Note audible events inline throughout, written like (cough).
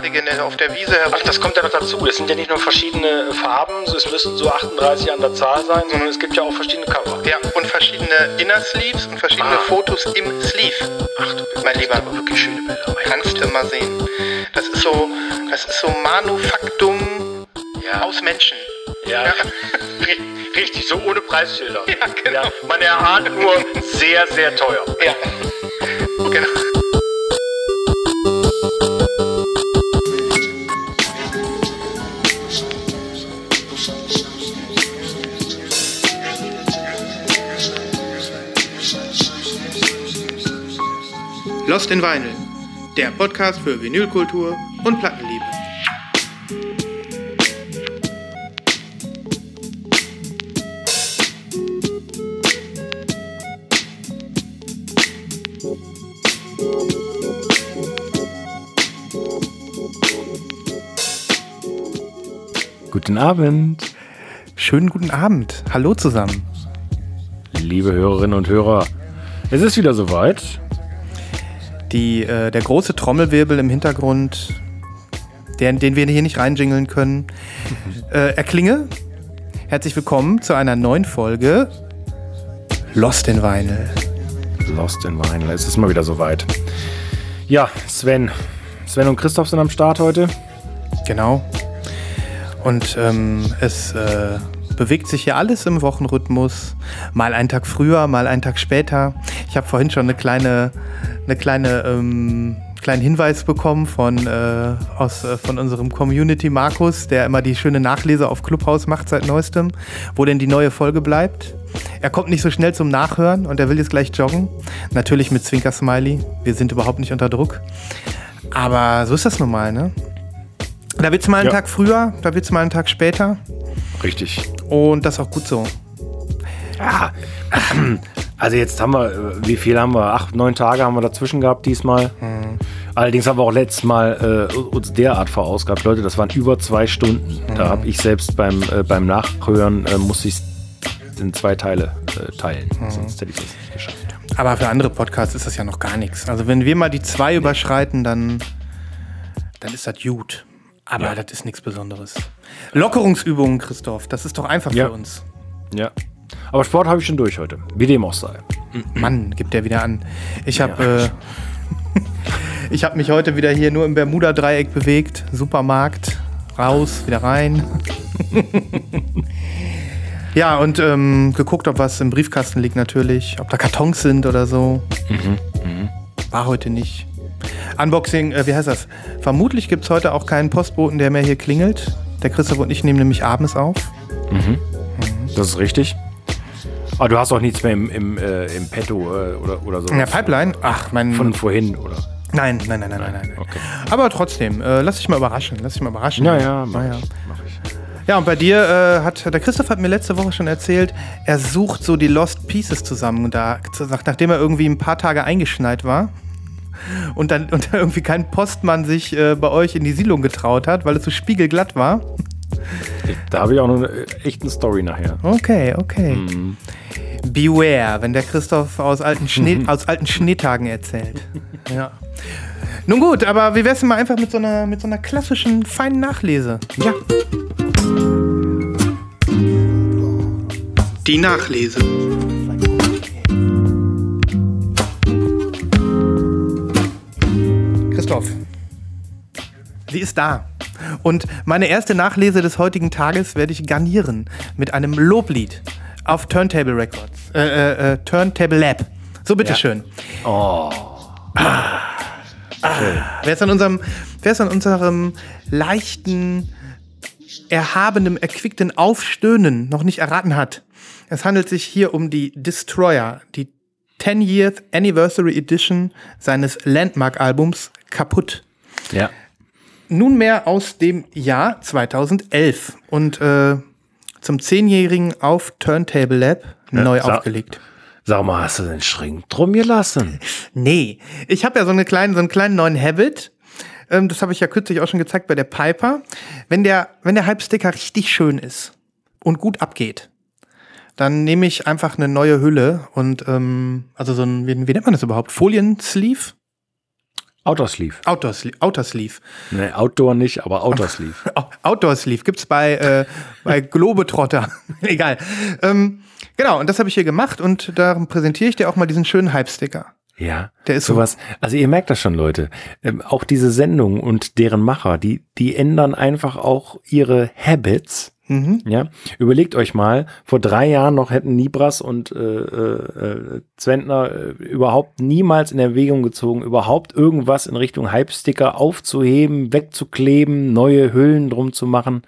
Cardigan, auf der Wiese herum. Ach, das kommt ja noch dazu. Es sind ja nicht nur verschiedene Farben, es müssen so 38 an der Zahl sein, sondern es gibt ja auch verschiedene Cover. Ja, und verschiedene Inner Sleeves und verschiedene Ah. Fotos im Sleeve. Ach du, Mein Lieber, aber wirklich schöne Bilder. kannst du mal sehen. Das ist so, das ist so Manufaktum Ja. aus Menschen. Ja, Ja. ri- richtig, so ohne Preisschilder. Ja, genau. man erahnt nur sehr, sehr teuer. Ja. Genau. Lost in Vinyl, der Podcast für Vinylkultur und Plattenliebe. Guten Abend, Schönen guten Abend. Hallo zusammen. liebe Hörerinnen und Hörer. Es ist wieder soweit. Die, äh, der große Trommelwirbel im Hintergrund, der, den wir hier nicht reinjingeln können, (laughs) äh, erklinge. Herzlich willkommen zu einer neuen Folge Lost in Vinyl. Lost in Vinyl. Es ist mal wieder soweit. Ja, Sven. Sven und Christoph sind am Start heute. Genau. Und ähm, es äh, bewegt sich hier alles im Wochenrhythmus. Mal einen Tag früher, mal einen Tag später. Ich habe vorhin schon eine kleine, eine kleine, ähm, kleinen Hinweis bekommen von, äh, aus, äh, von unserem Community Markus, der immer die schöne Nachlese auf Clubhouse macht seit neuestem, wo denn die neue Folge bleibt. Er kommt nicht so schnell zum Nachhören und er will jetzt gleich joggen. Natürlich mit Zwinker-Smiley. Wir sind überhaupt nicht unter Druck. Aber so ist das nun mal, ne? Da wird's mal einen Ja. Tag früher, da wird's mal einen Tag später. Richtig. Und das ist auch gut so. Ja. (clears throat) Also jetzt haben wir, äh, wie viel haben wir? Acht, neun Tage haben wir dazwischen gehabt diesmal. Allerdings haben wir auch letztes Mal äh, uns derart verausgabt. Leute, das waren über zwei Stunden. Da habe ich selbst beim, äh, beim Nachhören, äh, musste ich in zwei Teile äh, teilen. Sonst hätte ich das nicht geschafft. Aber für andere Podcasts ist das ja noch gar nichts. Also wenn wir mal die zwei überschreiten, dann, dann ist das gut. Aber Ja. das ist nichts Besonderes. Lockerungsübungen, Christoph, das ist doch einfach Ja. für uns. Ja. Aber Sport habe ich schon durch heute. Wie dem auch sei. Mann, gibt der wieder an. Ich habe äh, (laughs) ich habe mich heute wieder hier nur im Bermuda-Dreieck bewegt. Supermarkt, raus, wieder rein. (laughs) ja, und ähm, geguckt, ob was im Briefkasten liegt natürlich. Ob da Kartons sind oder so. War heute nicht. Unboxing, äh, wie heißt das? Vermutlich gibt es heute auch keinen Postboten, der mehr hier klingelt. Der Christoph und ich nehmen nämlich abends auf. Das ist richtig. Aber du hast auch nichts mehr im, im, äh, im Petto äh, oder, oder so. In der Pipeline? Ach, mein. Von vorhin, oder? nein, nein, nein, nein, nein, nein. Okay. Aber trotzdem, äh, lass dich mal überraschen. Lass dich mal überraschen. Ja, ja, mach ja. ich. Mach ich. Ja, und bei dir äh, hat der Christoph hat mir letzte Woche schon erzählt, er sucht so die Lost Pieces zusammen, da, nach- nachdem er irgendwie ein paar Tage eingeschneit war. Und dann und dann irgendwie kein Postmann sich äh, bei euch in die Siedlung getraut hat, weil es so spiegelglatt war. Da habe ich auch noch eine äh, echte Story nachher. Okay, okay. Beware, wenn der Christoph aus alten, Schnee, (laughs) aus alten Schneetagen erzählt. Ja. Nun gut, aber wie wär's denn mal einfach mit so einer, mit so einer klassischen, feinen Nachlese? Ja. Die Nachlese. Christoph, sie ist da. Und meine erste Nachlese des heutigen Tages werde ich garnieren mit einem Loblied auf Turntable Records. Äh, äh, äh, Turntable Lab. So, bitteschön. Oh. Wer es an unserem, wer es an unserem leichten, erhabenen, erquickten Aufstöhnen noch nicht erraten hat, es handelt sich hier um die Destroyer, die 10 Years Anniversary Edition seines Landmark-Albums Kaputt. Ja. Nunmehr aus dem Jahr 2011 und äh, zum 10-jährigen auf Turntable Lab neu sa- aufgelegt. Sag mal, hast du den Schrank drum gelassen? (laughs) Nee, ich habe ja so, eine kleine, so einen kleinen neuen Habit. Ähm, das habe ich ja kürzlich auch schon gezeigt bei der Piper. Wenn der, wenn der Halbsticker richtig schön ist und gut abgeht, dann nehme ich einfach eine neue Hülle und ähm, also so ein, wie, wie nennt man das überhaupt? Folien-Sleeve? Outer Sleeve. Outer Sleeve. Ne, Outdoor nicht, aber Outer (laughs) Sleeve. Outdoor Sleeve gibt's bei, äh, bei Globetrotter. (laughs) Egal. Ähm, genau, und das habe ich hier gemacht und darum präsentiere ich dir auch mal diesen schönen Hype-Sticker. Ja, Der ist so- sowas. Also ihr merkt das schon, Leute. Ähm, auch diese Sendung und deren Macher, die, die ändern einfach auch ihre Habits. Mhm. Ja, überlegt euch mal, vor drei Jahren noch hätten Nibras und äh, äh, äh, Zwentner äh, überhaupt niemals in Erwägung gezogen, überhaupt irgendwas in Richtung Hype-Sticker aufzuheben, wegzukleben, neue Hüllen drum zu machen.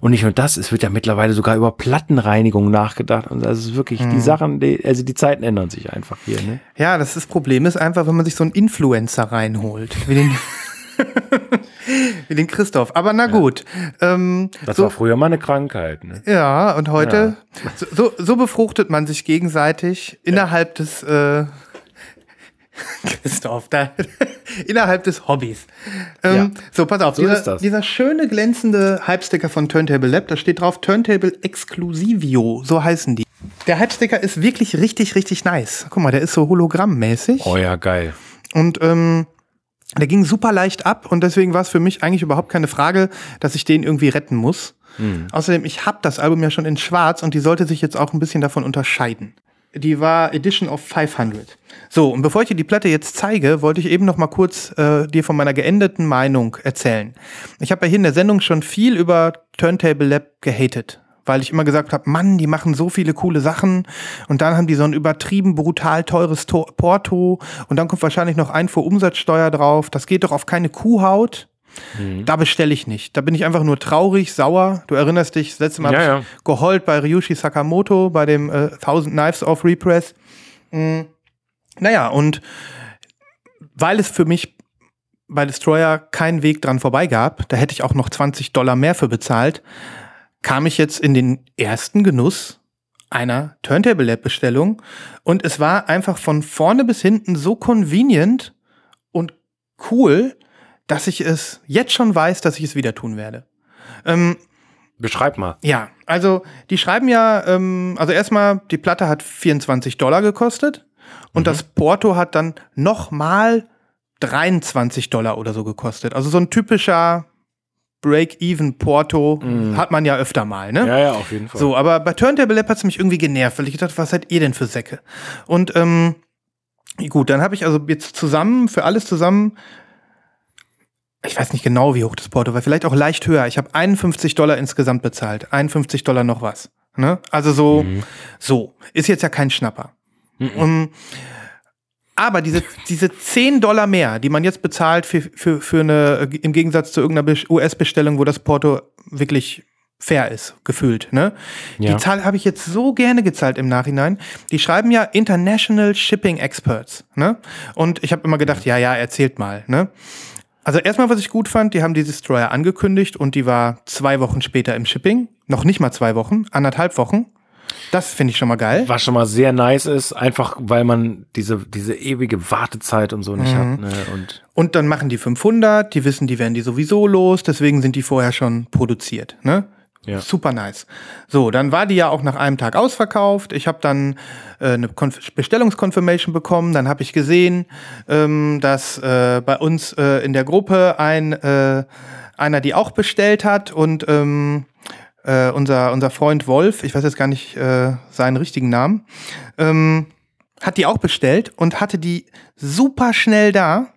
Und nicht nur das, es wird ja mittlerweile sogar über Plattenreinigung nachgedacht. Und das ist wirklich, Mhm. die Sachen, die, also die Zeiten ändern sich einfach hier. Ne? Ja, das, das Problem ist einfach, wenn man sich so einen Influencer reinholt. Wie den, (laughs) (laughs) wie den Christoph. Aber na gut. Ähm, Das so, war früher mal eine Krankheit. Ne? ja, und heute, so, so, so befruchtet man sich gegenseitig innerhalb des, äh, Christoph, da, (laughs) innerhalb des Hobbys. Ähm, Ja. So, pass auf, So dieser, ist das. dieser schöne glänzende Hype-Sticker von Turntable Lab, da steht drauf Turntable Exclusivio, so heißen die. Der Hype-Sticker ist wirklich richtig, richtig nice. Guck mal, der ist so hologrammmäßig. Oh ja, geil. Und ähm, der ging super leicht ab und deswegen war es für mich eigentlich überhaupt keine Frage, dass ich den irgendwie retten muss. Außerdem, ich habe das Album ja schon in schwarz und die sollte sich jetzt auch ein bisschen davon unterscheiden. Die war Edition of 500. So, und bevor ich dir die Platte jetzt zeige, wollte ich eben noch mal kurz äh, dir von meiner geendeten Meinung erzählen. Ich habe ja hier in der Sendung schon viel über Turntable Lab gehatet weil ich immer gesagt habe, Mann, die machen so viele coole Sachen und dann haben die so ein übertrieben brutal teures Tor Porto und dann kommt wahrscheinlich noch Einfuhrumsatzsteuer drauf. Das geht doch auf keine Kuhhaut. Da bestelle ich nicht. Da bin ich einfach nur traurig, sauer. Du erinnerst dich, das letzte Mal Ja, ja. geheult bei Ryushi Sakamoto bei dem äh, Thousand Knives of Repress. Mm. Naja, und weil es für mich bei Destroyer keinen Weg dran vorbei gab, da hätte ich auch noch 20 Dollar mehr für bezahlt, kam ich jetzt in den ersten Genuss einer Turntable Lab Bestellung und es war einfach von vorne bis hinten so convenient und cool, dass ich es jetzt schon weiß, dass ich es wieder tun werde. Ähm, Beschreib mal. ja, also die schreiben ja, ähm, also erstmal, die Platte hat 24 Dollar gekostet und das Porto hat dann nochmal 23 Dollar oder so gekostet. Also so ein typischer Break-Even-Porto hat man ja öfter mal, ne? Ja, ja, auf jeden Fall. So, aber bei Turntable Lab hat es mich irgendwie genervt, weil ich gedacht, was seid ihr denn für Säcke? Und ähm, gut, dann habe ich also jetzt zusammen, für alles zusammen, ich weiß nicht genau, wie hoch das Porto war, vielleicht auch leicht höher. Ich habe 51 Dollar insgesamt bezahlt. 51 Dollar noch was. Ne? Also so, so. Ist jetzt ja kein Schnapper. Um, aber diese, diese 10 Dollar mehr, die man jetzt bezahlt für, für, für eine, im Gegensatz zu irgendeiner Bes- US-Bestellung, wo das Porto wirklich fair ist, gefühlt, ne? Ja. Die Zahl habe ich jetzt so gerne gezahlt im Nachhinein. Die schreiben ja International Shipping Experts, ne? Und ich habe immer gedacht, ja, ja, erzählt mal, ne? Also erstmal, was ich gut fand, die haben die Destroyer angekündigt und die war zwei Wochen später im Shipping. Noch nicht mal zwei Wochen, anderthalb Wochen. Das finde ich schon mal geil. Was schon mal sehr nice ist, einfach weil man diese, diese ewige Wartezeit und so nicht Mhm. hat. Ne? Und Und dann machen die 500, die wissen, die werden die sowieso los, deswegen sind die vorher schon produziert. Ne? Ja. Super nice. So, dann war die ja auch nach einem Tag ausverkauft. Ich habe dann äh, eine Konf Bestellungskonfirmation bekommen. Dann habe ich gesehen, ähm, dass äh, bei uns äh, in der Gruppe ein äh, einer die auch bestellt hat und ähm, äh, unser, unser Freund Wolf, ich weiß jetzt gar nicht äh, seinen richtigen Namen, ähm, hat die auch bestellt und hatte die super schnell da.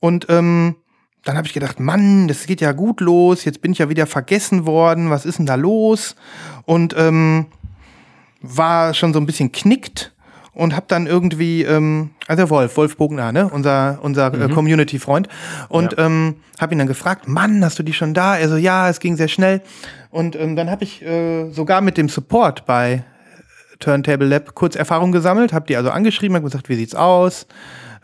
Und ähm, dann habe ich gedacht, Mann, das geht ja gut los. Jetzt bin ich ja wieder vergessen worden. Was ist denn da los? Und ähm, war schon so ein bisschen knickt und habe dann irgendwie, ähm, also Wolf, Wolf Bogner, ne, unser unser äh, Community-Freund, und ähm, habe ihn dann gefragt, Mann, hast du die schon da? Er so, ja, es ging sehr schnell. Und ähm, dann habe ich äh, sogar mit dem Support bei Turntable Lab kurz Erfahrung gesammelt, habe die also angeschrieben, habe gesagt, wie sieht's aus?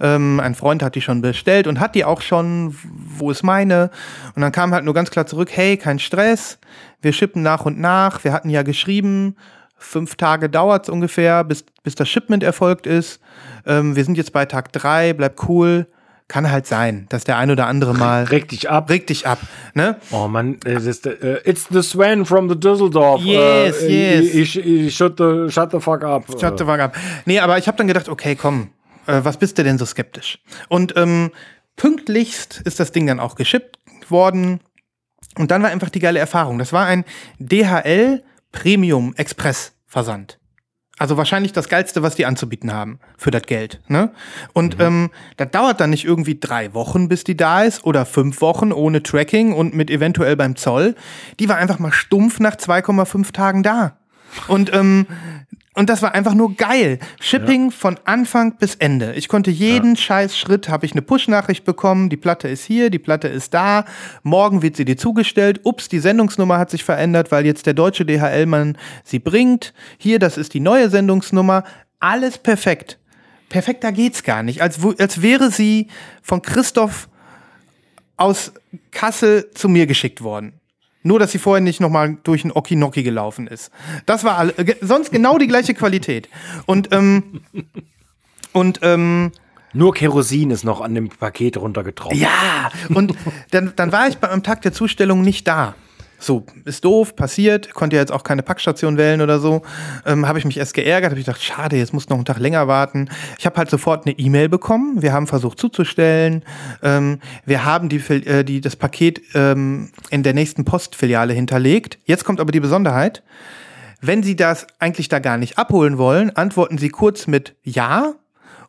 Ähm, ein Freund hat die schon bestellt und hat die auch schon, wo ist meine? Und dann kam halt nur ganz klar zurück, hey, kein Stress, wir shippen nach und nach, wir hatten ja geschrieben, fünf Tage dauert's ungefähr, bis, bis das Shipment erfolgt ist. Ähm, wir sind jetzt bei Tag drei, bleib cool. Kann halt sein, dass der ein oder andere mal reg dich ab. reg dich ab, ne? Oh man, es ist, äh, it's the Sven from the Düsseldorf. Yes, äh, yes. Ich, ich, shut, the, shut the fuck up. Shut the fuck up. Nee, aber ich habe dann gedacht, okay, komm, äh, was bist du denn so skeptisch? Und ähm, pünktlichst ist das Ding dann auch geschippt worden. Und dann war einfach die geile Erfahrung. Das war ein DHL Premium Express Versand. Also wahrscheinlich das Geilste, was die anzubieten haben für das Geld. Ne? Und mhm. ähm, das dauert dann nicht irgendwie drei Wochen, bis die da ist oder fünf Wochen ohne Tracking und mit eventuell beim Zoll. Die war einfach mal stumpf nach 2,5 Tagen da. Und ähm, und das war einfach nur geil. Shipping ja. von Anfang bis Ende. Ich konnte jeden ja. scheiß Schritt, habe ich eine Push-Nachricht bekommen, die Platte ist hier, die Platte ist da, morgen wird sie dir zugestellt, ups, die Sendungsnummer hat sich verändert, weil jetzt der deutsche DHL-Mann sie bringt. Hier, das ist die neue Sendungsnummer. Alles perfekt. Perfekter geht's gar nicht. Als, als wäre sie von Christoph aus Kassel zu mir geschickt worden. Nur, dass sie vorher nicht nochmal durch ein Okinoki gelaufen ist. Das war alle, äh, sonst genau die gleiche Qualität. Und, ähm, und, ähm, nur Kerosin ist noch an dem Paket runtergetroffen. Ja, und dann, dann war ich beim Tag der Zustellung nicht da. So, ist doof, passiert, konnte ja jetzt auch keine Packstation wählen oder so. Ähm, habe ich mich erst geärgert, habe ich gedacht, schade, jetzt muss noch einen Tag länger warten. Ich habe halt sofort eine E-Mail bekommen. Wir haben versucht zuzustellen. Ähm, wir haben die, äh, die, das Paket ähm, in der nächsten Postfiliale hinterlegt. Jetzt kommt aber die Besonderheit. Wenn Sie das eigentlich da gar nicht abholen wollen, antworten Sie kurz mit Ja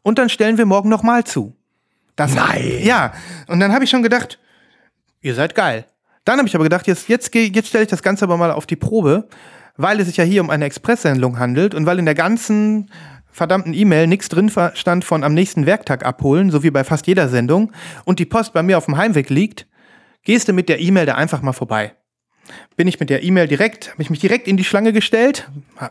und dann stellen wir morgen nochmal zu. Das, Nein! Ja, und dann habe ich schon gedacht, ihr seid geil. Dann habe ich aber gedacht, jetzt, jetzt, jetzt stelle ich das Ganze aber mal auf die Probe, weil es sich ja hier um eine Expresssendung handelt und weil in der ganzen verdammten E-Mail nichts drin stand von am nächsten Werktag abholen, so wie bei fast jeder Sendung, und die Post bei mir auf dem Heimweg liegt, gehst du mit der E-Mail da einfach mal vorbei bin ich mit der E-Mail direkt, habe ich mich direkt in die Schlange gestellt.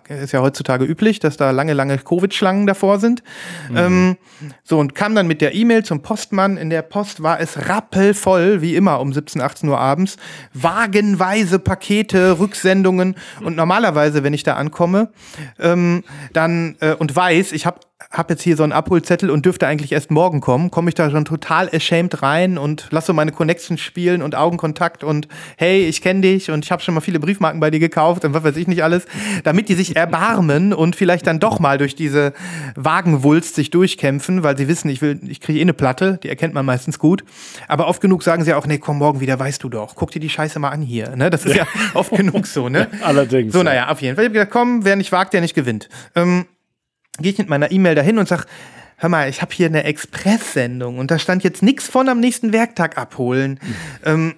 Ist ja heutzutage üblich, dass da lange, lange Covid-Schlangen davor sind. Mhm. Ähm, so, und kam dann mit der E-Mail zum Postmann. In der Post war es rappelvoll, wie immer um 17, 18 Uhr abends. Wagenweise Pakete, Rücksendungen. Und normalerweise, wenn ich da ankomme, ähm, dann äh, und weiß, ich habe habe jetzt hier so einen Abholzettel und dürfte eigentlich erst morgen kommen, komme ich da schon total ashamed rein und lasse meine Connections spielen und Augenkontakt und hey, ich kenne dich und ich habe schon mal viele Briefmarken bei dir gekauft und was weiß ich nicht alles, damit die sich erbarmen und vielleicht dann doch mal durch diese Wagenwulst sich durchkämpfen, weil sie wissen, ich will, ich kriege eh eine Platte, die erkennt man meistens gut, aber oft genug sagen sie auch, nee, komm morgen wieder, weißt du doch, guck dir die Scheiße mal an hier, ne? Das ist ja, oft genug so, ne? (laughs) Allerdings. So, naja, auf jeden Fall. Ich habe gesagt, komm, wer nicht wagt, der nicht gewinnt. Ähm, gehe ich mit meiner E-Mail dahin und sage, hör mal, ich habe hier eine Express-Sendung und da stand jetzt nichts von am nächsten Werktag abholen. Mhm. Ähm,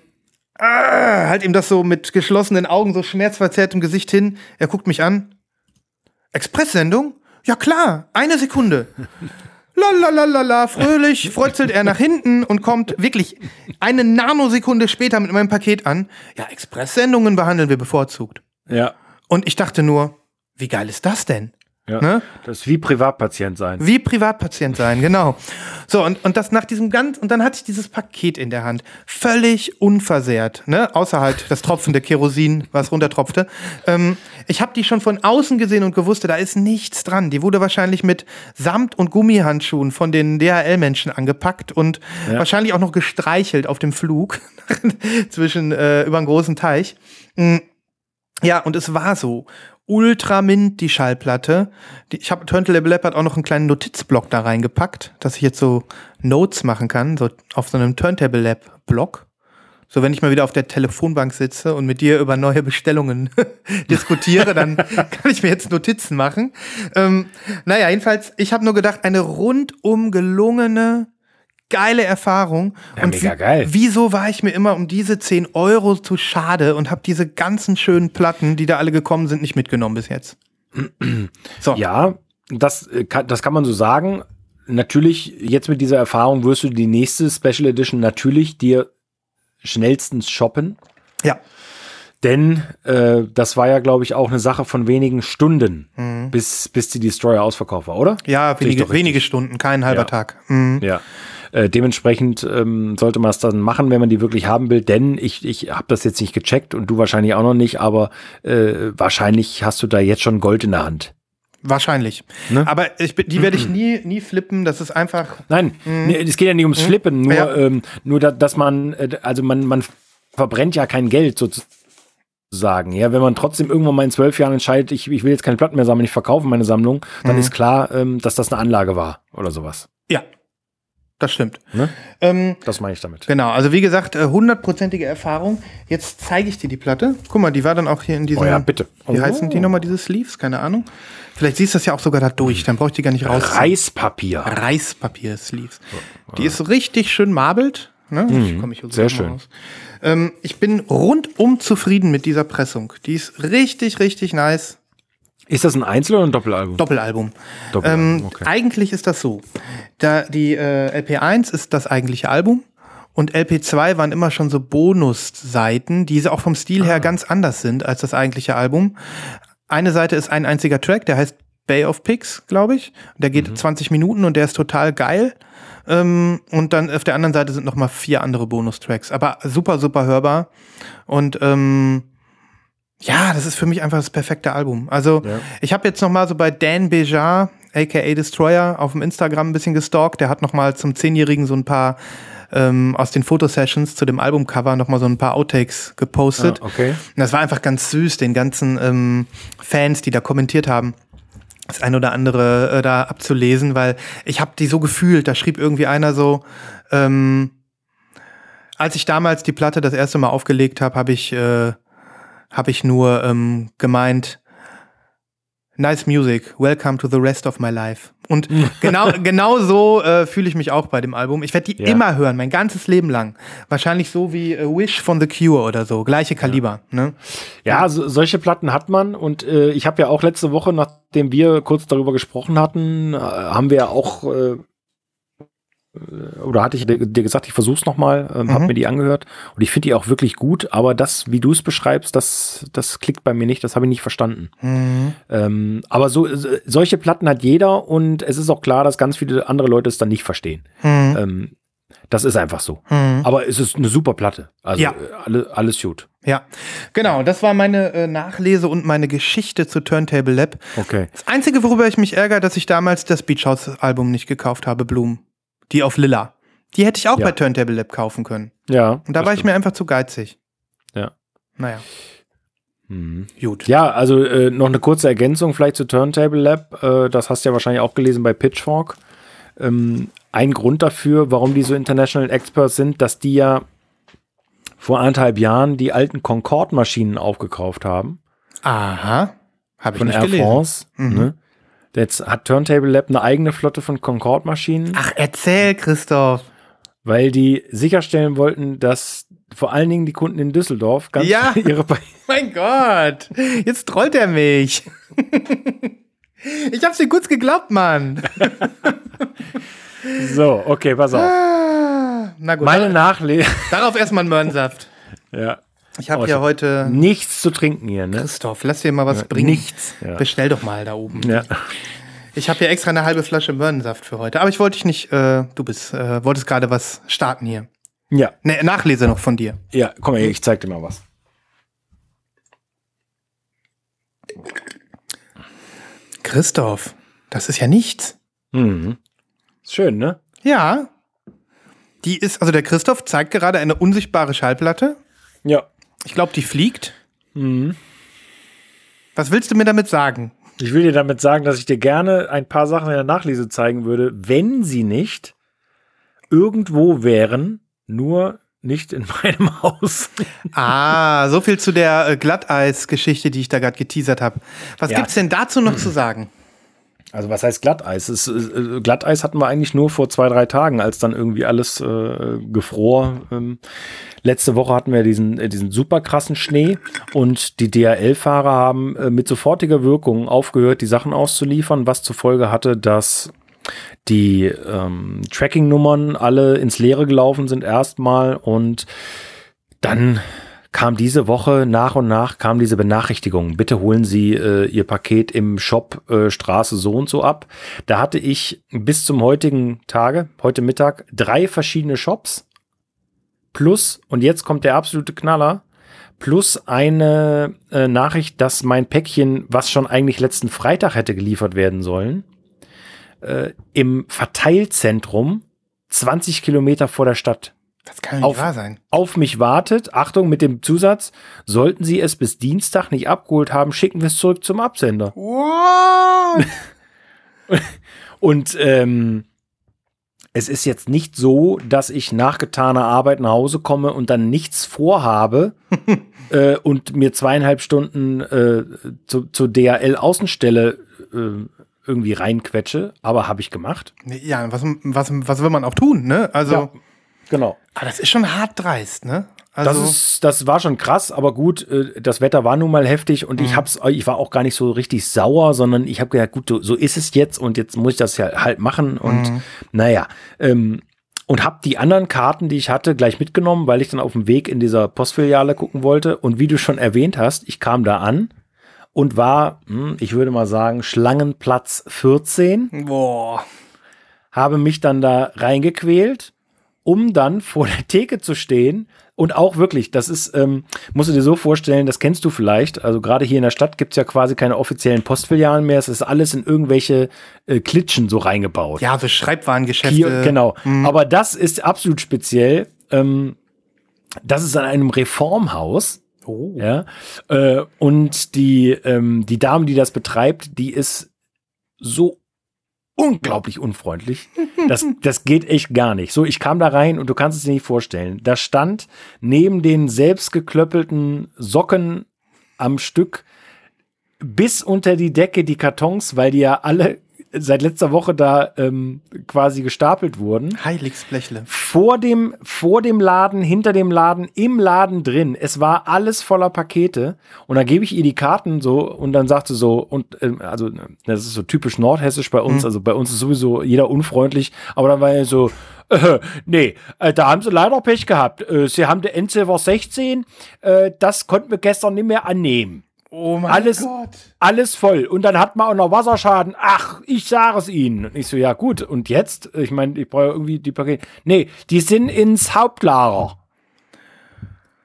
ah, halt ihm das so mit geschlossenen Augen, so schmerzverzerrtem Gesicht hin. Er guckt mich an. Express-Sendung? Ja klar, eine Sekunde. (laughs) Lalalala, fröhlich freuzelt er nach hinten und kommt wirklich eine Nanosekunde später mit meinem Paket an. Ja, Express-Sendungen behandeln wir bevorzugt. Ja. Und ich dachte nur, wie geil ist das denn? Ja, ne? Das ist wie Privatpatient sein. Wie Privatpatient sein, genau. So, und, und das nach diesem ganz, und dann hatte ich dieses Paket in der Hand. Völlig unversehrt, ne? Außer halt das tropfende Kerosin, was runtertropfte. Ähm, ich habe die schon von außen gesehen und gewusst, da ist nichts dran. Die wurde wahrscheinlich mit Samt- und Gummihandschuhen von den DHL-Menschen angepackt und ja. wahrscheinlich auch noch gestreichelt auf dem Flug (laughs) zwischen äh, über einen großen Teich. Mm. Ja, und es war so ultramint, die Schallplatte. Die, ich habe Turntable Leopard auch noch einen kleinen Notizblock da reingepackt, dass ich jetzt so Notes machen kann, so auf so einem Turntable Lab Block. So, wenn ich mal wieder auf der Telefonbank sitze und mit dir über neue Bestellungen (laughs) diskutiere, dann (laughs) kann ich mir jetzt Notizen machen. Ähm, naja, jedenfalls, ich habe nur gedacht, eine rundum gelungene geile Erfahrung. Ja, und mega geil. Wieso war ich mir immer um diese 10 Euro zu schade und habe diese ganzen schönen Platten, die da alle gekommen sind, nicht mitgenommen bis jetzt? (clears throat) so. Ja, das äh, kann, das kann man so sagen. Natürlich, jetzt mit dieser Erfahrung wirst du die nächste Special Edition natürlich dir schnellstens shoppen. Ja. Denn äh, das war ja, glaube ich, auch eine Sache von wenigen Stunden, mhm. bis, bis die Destroyer ausverkauft war, oder? Ja, wenige, wenige Stunden, kein halber ja. Tag. Mhm. Ja. Äh, dementsprechend ähm, sollte man es dann machen, wenn man die wirklich haben will, denn ich, ich habe das jetzt nicht gecheckt und du wahrscheinlich auch noch nicht, aber äh, wahrscheinlich hast du da jetzt schon Gold in der Hand. Wahrscheinlich. Ne? Aber ich, die werde ich nie, nie flippen. Das ist einfach. Nein, mm. nee, es geht ja nicht ums Flippen, nur, ja. ähm, nur da, dass man, äh, also man, man verbrennt ja kein Geld sozusagen. Ja, wenn man trotzdem irgendwann mal in zwölf Jahren entscheidet, ich, ich will jetzt keine Platten mehr sammeln, ich verkaufe meine Sammlung, dann mhm. ist klar, ähm, dass das eine Anlage war oder sowas. Ja, das stimmt. Ne? Ähm, Das meine ich damit. genau, also wie gesagt, äh, hundertprozentige Erfahrung. Jetzt zeige ich dir die Platte. Guck mal, die war dann auch hier in diesem. Oh ja, bitte. Wie Oh. heißen die nochmal, diese Sleeves? Keine Ahnung. Vielleicht siehst du das ja auch sogar da durch, dann brauche ich die gar nicht raus. Reispapier. Reispapier-Sleeves. Die ist richtig schön marbelt. Ne? Komm, ich Mhm. sehr schön. Ähm, ich bin rundum zufrieden mit dieser Pressung. Die ist richtig, richtig nice. Ist das ein Einzel- oder ein Doppelalbum? Doppelalbum. Doppelalbum, ähm, okay. Eigentlich ist das so. Da, die äh, LP1 ist das eigentliche Album und LP2 waren immer schon so Bonusseiten, die auch vom Stil Ah. her ganz anders sind als das eigentliche Album. Eine Seite ist ein einziger Track, der heißt Bay of Pigs, glaube ich. Der geht Mhm. 20 Minuten und der ist total geil. Ähm, und dann auf der anderen Seite sind noch mal vier andere Bonustracks. Aber super, super hörbar. Und ähm, ja, das ist für mich einfach das perfekte Album. Also Ja. ich habe jetzt noch mal so bei Dan Bejar, aka Destroyer, auf dem Instagram ein bisschen gestalkt. Der hat noch mal zum Zehnjährigen so ein paar ähm, aus den Fotosessions zu dem Albumcover noch mal so ein paar Outtakes gepostet. Ah, okay. Und das war einfach ganz süß, den ganzen ähm, Fans, die da kommentiert haben, das ein oder andere äh, da abzulesen, weil ich habe die so gefühlt. Da schrieb irgendwie einer so, ähm, als ich damals die Platte das erste Mal aufgelegt habe, habe ich, äh, hab ich nur ähm, gemeint, Nice Music, welcome to the rest of my life. Und (laughs) genau, genau so äh, fühle ich mich auch bei dem Album. Ich werde die Ja. immer hören, mein ganzes Leben lang. Wahrscheinlich so wie äh, Wish von The Cure oder so, gleiche Kaliber. Ne? Ja, so, solche Platten hat man und äh, ich habe ja auch letzte Woche, nachdem wir kurz darüber gesprochen hatten, äh, haben wir ja auch äh, oder hatte ich dir gesagt, ich versuch's noch mal, ähm, Mhm. habe mir die angehört und ich finde die auch wirklich gut, aber das, wie du es beschreibst, das, das klickt bei mir nicht, das habe ich nicht verstanden. Mhm. Ähm, aber so, so- solche Platten hat jeder und es ist auch klar, dass ganz viele andere Leute es dann nicht verstehen. Mhm. Ähm, das ist einfach so. Mhm. Aber es ist eine super Platte. Also Ja. äh, alle, alles gut. Ja, genau. Das war meine äh, Nachlese und meine Geschichte zu Turntable Lab. Okay. Das Einzige, worüber ich mich ärgere, dass ich damals das Beach House Album nicht gekauft habe, Bloom. Die auf Lilla. Die hätte ich auch Ja. bei Turntable Lab kaufen können. Ja. Und da war ich mir einfach zu geizig. Ja. Naja, Mhm. gut. Ja, also äh, noch eine kurze Ergänzung vielleicht zu Turntable Lab. Äh, das hast du ja wahrscheinlich auch gelesen bei Pitchfork. Ähm, ein Grund dafür, warum die so International Experts sind, dass die ja vor anderthalb Jahren die alten Concorde-Maschinen aufgekauft haben Aha. Habe ich von nicht Air gelesen. France. Mhm. Ne? Jetzt hat Turntable Lab eine eigene Flotte von Concorde-Maschinen, Ach, erzähl, Christoph. weil die sicherstellen wollten, dass vor allen Dingen die Kunden in Düsseldorf ganz Ja. (laughs) ihre (laughs) Mein Gott. Jetzt trollt er mich. (laughs) ich hab's dir kurz geglaubt, Mann. So, okay, pass auf. Ah, Na gut. Meine Nachlese. Darauf erstmal einen Möhrensaft. ja. Ich habe Oh, ich hier heute. Nichts zu trinken hier, ne? Christoph, lass dir mal was bringen. Nichts. Ja. Bestell doch mal da oben. Ja. Ich habe hier extra eine halbe Flasche Möhrensaft für heute. Aber ich wollte dich nicht, äh, du bist, äh, wolltest gerade was starten hier. ja, Ne, Nachlese noch von dir. ja, komm mal her, ich zeig dir mal was. Christoph, das ist ja nichts. Mhm. Ist schön, ne? Ja. Die ist, also der Christoph zeigt gerade eine unsichtbare Schallplatte. Ja. Ich glaube, die fliegt. Mhm. Was willst du mir damit sagen? Ich will dir damit sagen, dass ich dir gerne ein paar Sachen in der Nachlese zeigen würde, wenn sie nicht irgendwo wären, nur nicht in (laughs) meinem Haus. Ah, so viel zu der äh, Glatteis-Geschichte, die ich da gerade geteasert habe. Was Ja. gibt's denn dazu noch zu sagen? Also was heißt Glatteis? Es, äh, Glatteis hatten wir eigentlich nur vor zwei, drei Tagen, als dann irgendwie alles äh, gefror. Ähm, letzte Woche hatten wir diesen, äh, diesen super krassen Schnee und die DHL-Fahrer haben äh, mit sofortiger Wirkung aufgehört, die Sachen auszuliefern, was zur Folge hatte, dass die ähm, Tracking-Nummern alle ins Leere gelaufen sind erstmal und dann kam diese Woche nach und nach kam diese Benachrichtigung. Bitte holen Sie äh, Ihr Paket im Shop äh, Straße so und so ab. Da hatte ich bis zum heutigen Tage, heute Mittag, drei verschiedene Shops. Plus, und jetzt kommt der absolute Knaller, plus eine äh, Nachricht, dass mein Päckchen, was schon eigentlich letzten Freitag hätte geliefert werden sollen, äh, im Verteilzentrum 20 Kilometer vor der Stadt Das kann nicht Auf- wahr sein. auf mich wartet. Achtung mit dem Zusatz, sollten Sie es bis Dienstag nicht abgeholt haben, schicken wir es zurück zum Absender. What? (laughs) Und ähm, es ist jetzt nicht so, dass ich nach getaner Arbeit nach Hause komme und dann nichts vorhabe (laughs) äh, und mir zweieinhalb Stunden äh, zu, zur DHL-Außenstelle äh, irgendwie reinquetsche, aber habe ich gemacht. Ja, was, was, was will man auch tun, ne? Also, Ja. Genau. aber das ist schon hart dreist, ne? Also, Das, ist, das war schon krass, aber gut, äh, das Wetter war nun mal heftig und ich hab's, ich war auch gar nicht so richtig sauer, sondern ich habe gedacht, gut, so- ist es jetzt und jetzt muss ich das ja halt machen und naja, ähm, und habe die anderen Karten, die ich hatte, gleich mitgenommen, weil ich dann auf dem Weg in dieser Postfiliale gucken wollte und wie du schon erwähnt hast, ich kam da an und war, hm, ich würde mal sagen, Schlangenplatz 14 boah. habe mich dann da reingequält, um dann vor der Theke zu stehen. Und auch wirklich, das ist, ähm, musst du dir so vorstellen, das kennst du vielleicht. Also gerade hier in der Stadt gibt's ja quasi keine offiziellen Postfilialen mehr. Es ist alles in irgendwelche äh, Klitschen so reingebaut. Ja, so Schreibwarengeschäfte. Hier, genau. Aber das ist absolut speziell. Ähm, das ist an einem Reformhaus. Oh. Ja. Äh, und die, ähm, die Dame, die das betreibt, die ist so unglaublich unfreundlich. Das, das geht echt gar nicht. So, ich kam da rein und du kannst es dir nicht vorstellen. Da stand neben den selbstgeklöppelten Socken am Stück bis unter die Decke die Kartons, weil die ja alle seit letzter Woche da ähm, quasi gestapelt wurden Heiligsblechle. vor dem, vor dem Laden, hinter dem Laden, im Laden drin. Es war alles voller Pakete. Und dann gebe ich ihr die Karten so und dann sagt sie so, und ähm, also das ist so typisch nordhessisch bei uns, also bei uns ist sowieso jeder unfreundlich, aber dann war er so, äh, nee, äh, da haben sie leider Pech gehabt. Äh, sie haben der Endsilver 16, äh, das konnten wir gestern nicht mehr annehmen. Oh mein Alles, Gott. alles voll. Und dann hat man auch noch Wasserschaden. Ach, ich sage es Ihnen. Und ich so, ja gut. Und jetzt? Ich meine, ich brauche irgendwie die Pakete. Nee, die sind ins Hauptlager.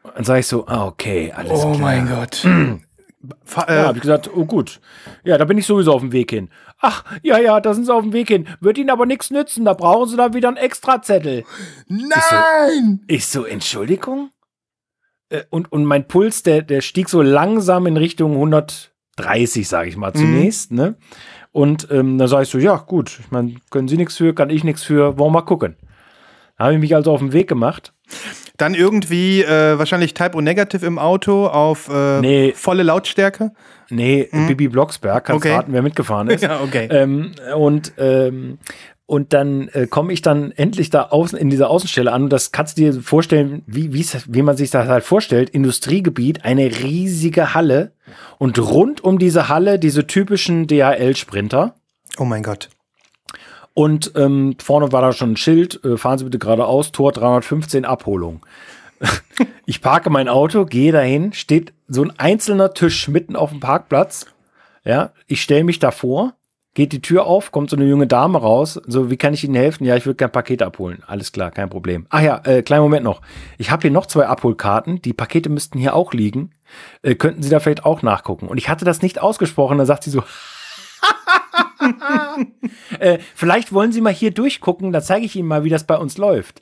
Und dann sage ich so, ah, okay, alles Oh klar. mein Gott. (clears throat) Fa- Ja, habe ich gesagt, oh gut. Ja, da bin ich sowieso auf dem Weg hin. Ach, ja, ja, da sind sie auf dem Weg hin. Wird Ihnen aber nichts nützen. Da brauchen Sie dann wieder einen Extrazettel. nein! Ich so, Entschuldigung? Äh, Und, und mein Puls, der, der stieg so langsam in Richtung 130, sage ich mal, zunächst. Ne? Und ähm, dann sage ich so, ja, gut, ich meine, können Sie nichts für, kann ich nichts für, wollen wir mal gucken. Da habe ich mich also auf den Weg gemacht. Dann irgendwie äh, wahrscheinlich Type O Negative im Auto auf äh, Nee. volle Lautstärke. Nee, Bibi Blocksberg, kannst Okay. raten, wer mitgefahren (laughs) ist. Ja, okay. Ähm, und, ähm, und dann äh, komme ich dann endlich da außen in dieser Außenstelle an und das kannst du dir vorstellen, wie, wie man sich das halt vorstellt. Industriegebiet, eine riesige Halle und rund um diese Halle diese typischen DHL-Sprinter. Oh mein Gott. Und ähm, vorne war da schon ein Schild, äh, fahren Sie bitte geradeaus, Tor 315, Abholung. (laughs) ich parke mein Auto, gehe dahin, steht so ein einzelner Tisch mitten auf dem Parkplatz. Ja, ich stelle mich davor, geht die Tür auf, kommt so eine junge Dame raus. So, wie kann ich Ihnen helfen? Ja, ich würde gern Paket abholen. Alles klar, kein Problem. Ach ja, äh, kleinen Moment noch. Ich habe hier noch zwei Abholkarten. Die Pakete müssten hier auch liegen. Äh, könnten Sie da vielleicht auch nachgucken? Und ich hatte das nicht ausgesprochen. Da sagt sie so, (laughs) äh, vielleicht wollen Sie mal hier durchgucken, da zeige ich Ihnen mal, wie das bei uns läuft.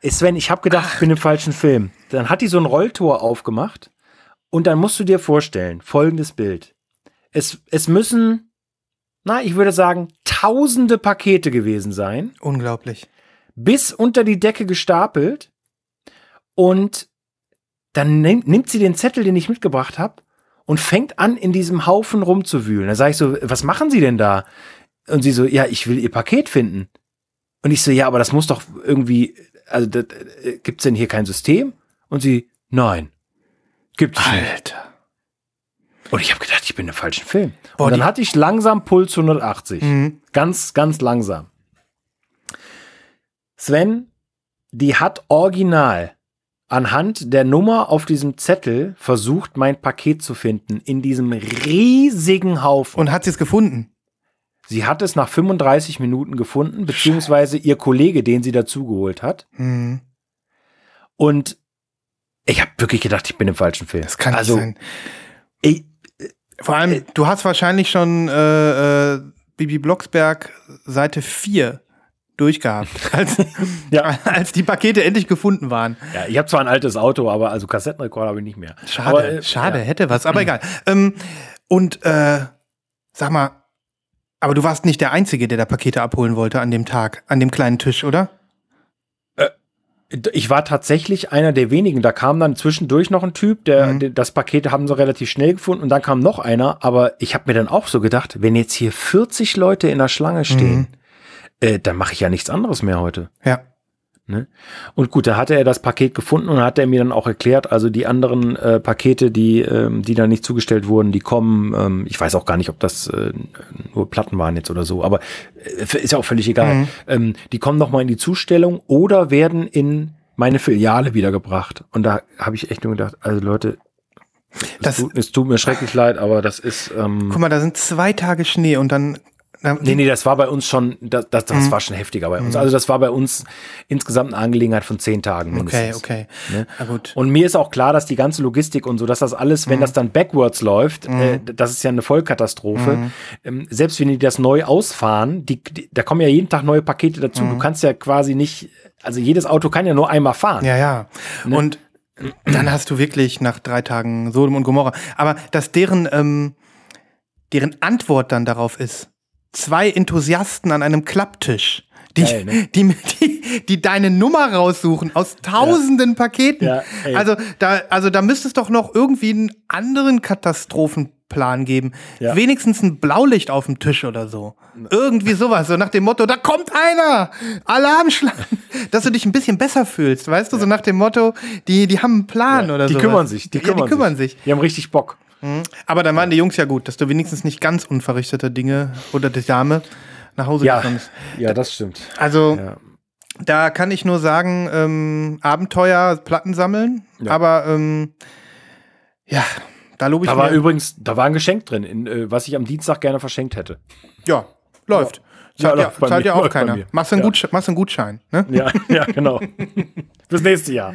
Äh, Sven, ich habe gedacht, ich bin im falschen Film. Dann hat die so ein Rolltor aufgemacht und dann musst du dir vorstellen, folgendes Bild. Es, es müssen, na, ich würde sagen, tausende Pakete gewesen sein, Unglaublich. bis unter die Decke gestapelt und dann nimmt, nimmt sie den Zettel, den ich mitgebracht habe und fängt an, in diesem Haufen rumzuwühlen. Da sage ich so, was machen Sie denn da? Und sie so, ja, ich will Ihr Paket finden. Und ich so, ja, aber das muss doch irgendwie, also das, äh, gibt's denn hier kein System? Und sie, nein, gibt's nicht. Alter. Und ich habe gedacht, ich bin im falschen Film. Boah, und dann hatte ich langsam Puls 180. Mhm. Ganz, ganz langsam. Sven, die hat original anhand der Nummer auf diesem Zettel versucht, mein Paket zu finden in diesem riesigen Haufen. Und hat sie es gefunden? sie hat es nach 35 Minuten gefunden, beziehungsweise ihr Kollege, den sie dazugeholt hat. Mhm. Und ich habe wirklich gedacht, ich bin im falschen Film. Das kann also, nicht sein. Ich, Vor allem, du hast wahrscheinlich schon äh, äh, Bibi Blocksberg Seite 4 durchgehabt, (laughs) als, (laughs) Ja. als die Pakete endlich gefunden waren. ja, ich habe zwar ein altes Auto, aber also Kassettenrekorder habe ich nicht mehr. Schade, aber, äh, schade, Ja. hätte was, aber egal. Ähm, und äh, sag mal, Aber du warst nicht der Einzige, der da Pakete abholen wollte an dem Tag, an dem kleinen Tisch, oder? Ich war tatsächlich einer der wenigen. Da kam dann zwischendurch noch ein Typ, der, Mhm. das Paket haben sie relativ schnell gefunden und dann kam noch einer. Aber ich habe mir dann auch so gedacht, wenn jetzt hier 40 Leute in der Schlange stehen, Mhm. äh, dann mache ich ja nichts anderes mehr heute. Ja. Ne? Und gut, da hatte er das Paket gefunden und hat er mir dann auch erklärt, also die anderen äh, Pakete, die, ähm, die dann nicht zugestellt wurden, die kommen, ähm, ich weiß auch gar nicht, ob das äh, nur Platten waren jetzt oder so, aber äh, ist ja auch völlig egal. Mhm. Ähm, die kommen nochmal in die Zustellung oder werden in meine Filiale wiedergebracht. Und da habe ich echt nur gedacht, also Leute, Das, es, tut, es tut mir schrecklich leid, aber das ist. Ähm, guck mal, da sind zwei Tage Schnee und dann. Nee, nee, das war bei uns schon, das, das, das Mhm. war schon heftiger bei uns. Also das war bei uns insgesamt eine Angelegenheit von zehn Tagen okay, mindestens. okay. Ne? Na gut. Und mir ist auch klar, dass die ganze Logistik und so, dass das alles, Mhm. wenn das dann backwards läuft, äh, das ist ja eine Vollkatastrophe. Mhm. Ähm, selbst wenn die das neu ausfahren, die, die, da kommen ja jeden Tag neue Pakete dazu. Mhm. Du kannst ja quasi nicht, also jedes Auto kann ja nur einmal fahren. Ja, ja. Ne? Und dann hast du wirklich nach drei Tagen Sodom und Gomorra. Aber dass deren, ähm, deren Antwort dann darauf ist, zwei Enthusiasten an einem Klapptisch, die, Geil, ne? die, die, die deine Nummer raussuchen aus tausenden Paketen. Ja, also, da, also da müsste es doch noch irgendwie einen anderen Katastrophenplan geben. Ja. Wenigstens ein Blaulicht auf dem Tisch oder so. Irgendwie sowas, so nach dem Motto, da kommt einer! Alarmschlag! (laughs) Dass du dich ein bisschen besser fühlst, weißt du, so nach dem Motto, die, die haben einen Plan oder die so. kümmern sich, die ja, kümmern, die kümmern sich. Die haben richtig Bock. Aber dann waren die Jungs ja gut, dass du wenigstens nicht ganz unverrichtete Dinge oder die Dame nach Hause Ja, gekommen bist. ja, das stimmt. Also, Ja. da kann ich nur sagen, ähm, Abenteuer, Platten sammeln, Ja. aber ähm, ja, da lobe ich Da war mir. übrigens, da war ein Geschenk drin, in, äh, was ich am Dienstag gerne verschenkt hätte. Ja, läuft. Ja, Zahlt ja, zahlt ja auch keiner. Machst du einen, Ja. Gutschein, machst einen Gutschein, ne? Ja, (laughs) ja, genau. Bis nächstes Jahr.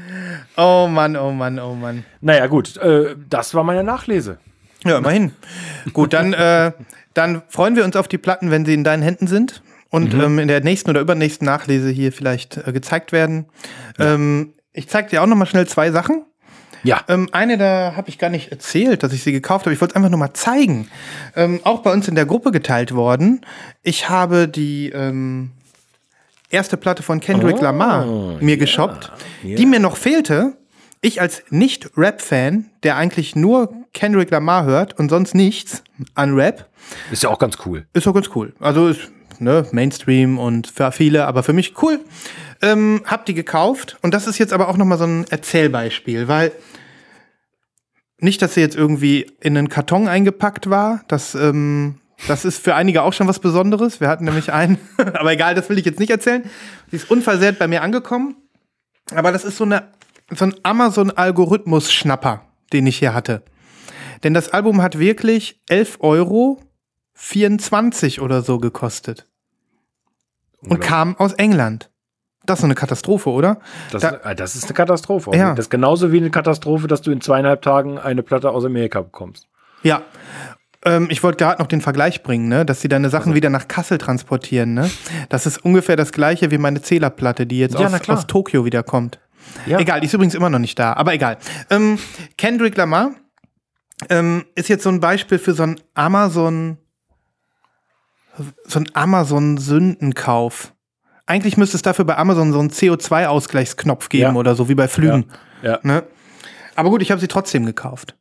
Oh Mann, oh Mann, oh Mann. Naja, gut, äh, das war meine Nachlese. Ja, immerhin. Gut, dann, äh, dann freuen wir uns auf die Platten, wenn sie in deinen Händen sind und ähm, in der nächsten oder übernächsten Nachlese hier vielleicht äh, gezeigt werden. Ähm, ich zeige dir auch noch mal schnell zwei Sachen. Ja. Ähm, eine, da habe ich gar nicht erzählt, dass ich sie gekauft habe. Ich wollte es einfach nur mal zeigen. Ähm, auch bei uns in der Gruppe geteilt worden. Ich habe die ähm, erste Platte von Kendrick Oh, Lamar mir geshoppt, die mir noch fehlte. Ich als Nicht-Rap-Fan, der eigentlich nur Kendrick Lamar hört und sonst nichts an Rap, Ist ja auch ganz cool. ist doch ganz cool. Also ist ne, Mainstream und für viele, aber für mich cool. Ähm, hab die gekauft und das ist jetzt aber auch noch mal so ein Erzählbeispiel, weil nicht, dass sie jetzt irgendwie in einen Karton eingepackt war. Das, ähm, das ist für einige auch schon was Besonderes. Wir hatten nämlich einen, (laughs) aber egal, das will ich jetzt nicht erzählen. Die ist unversehrt bei mir angekommen. Aber das ist so, eine, so ein Amazon-Algorithmus-Schnapper, den ich hier hatte. Denn das Album hat wirklich 11 Euro 24 oder so gekostet. Und kam aus England. Das ist so eine Katastrophe, oder? Das, Da- äh, das ist eine Katastrophe. Ja. Das ist genauso wie eine Katastrophe, dass du in zweieinhalb Tagen eine Platte aus Amerika bekommst. Ja. Ähm, ich wollte gerade noch den Vergleich bringen, ne? dass sie deine Sachen wieder nach Kassel transportieren. Ne? Das ist ungefähr das gleiche wie meine Zählerplatte, die jetzt Ja, aus, aus Tokio wieder kommt. Ja. Egal, die ist übrigens immer noch nicht da, aber egal. Ähm, Kendrick Lamar ähm, ist jetzt so ein Beispiel für so ein Amazon, so ein Amazon-Sündenkauf. Eigentlich müsste es dafür bei Amazon so einen CO2-Ausgleichsknopf geben Ja. oder so wie bei Flügen. Ja. Ne? Aber gut, ich habe sie trotzdem gekauft.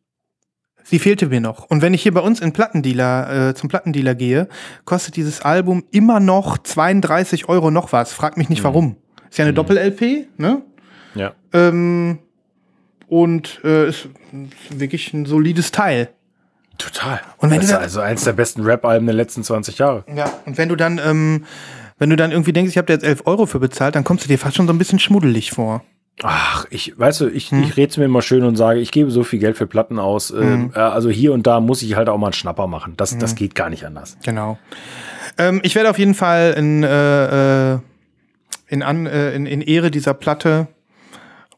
Sie fehlte mir noch. Und wenn ich hier bei uns in Plattendealer, äh, zum Plattendealer gehe, kostet dieses Album immer noch 32 Euro noch was. Frag mich Mhm. nicht warum. Ist ja eine Doppel-LP, ne? Ja. Ähm, und äh, ist wirklich ein solides Teil. Total. Und wenn das du ist da- also eins der besten Rap-Alben der letzten 20 Jahre. Ja. Und wenn du dann, ähm, wenn du dann irgendwie denkst, ich habe da jetzt 11 Euro für bezahlt, dann kommst du dir fast schon so ein bisschen schmuddelig vor. Ach, ich, weißt du, ich, Hm. ich rede mir immer schön und sage, ich gebe so viel Geld für Platten aus. Ähm, Hm. äh, also hier und da muss ich halt auch mal einen Schnapper machen. Das, das geht gar nicht anders. Genau. Ähm, ich werde auf jeden Fall in, äh, äh, in, an, äh, in, in Ehre dieser Platte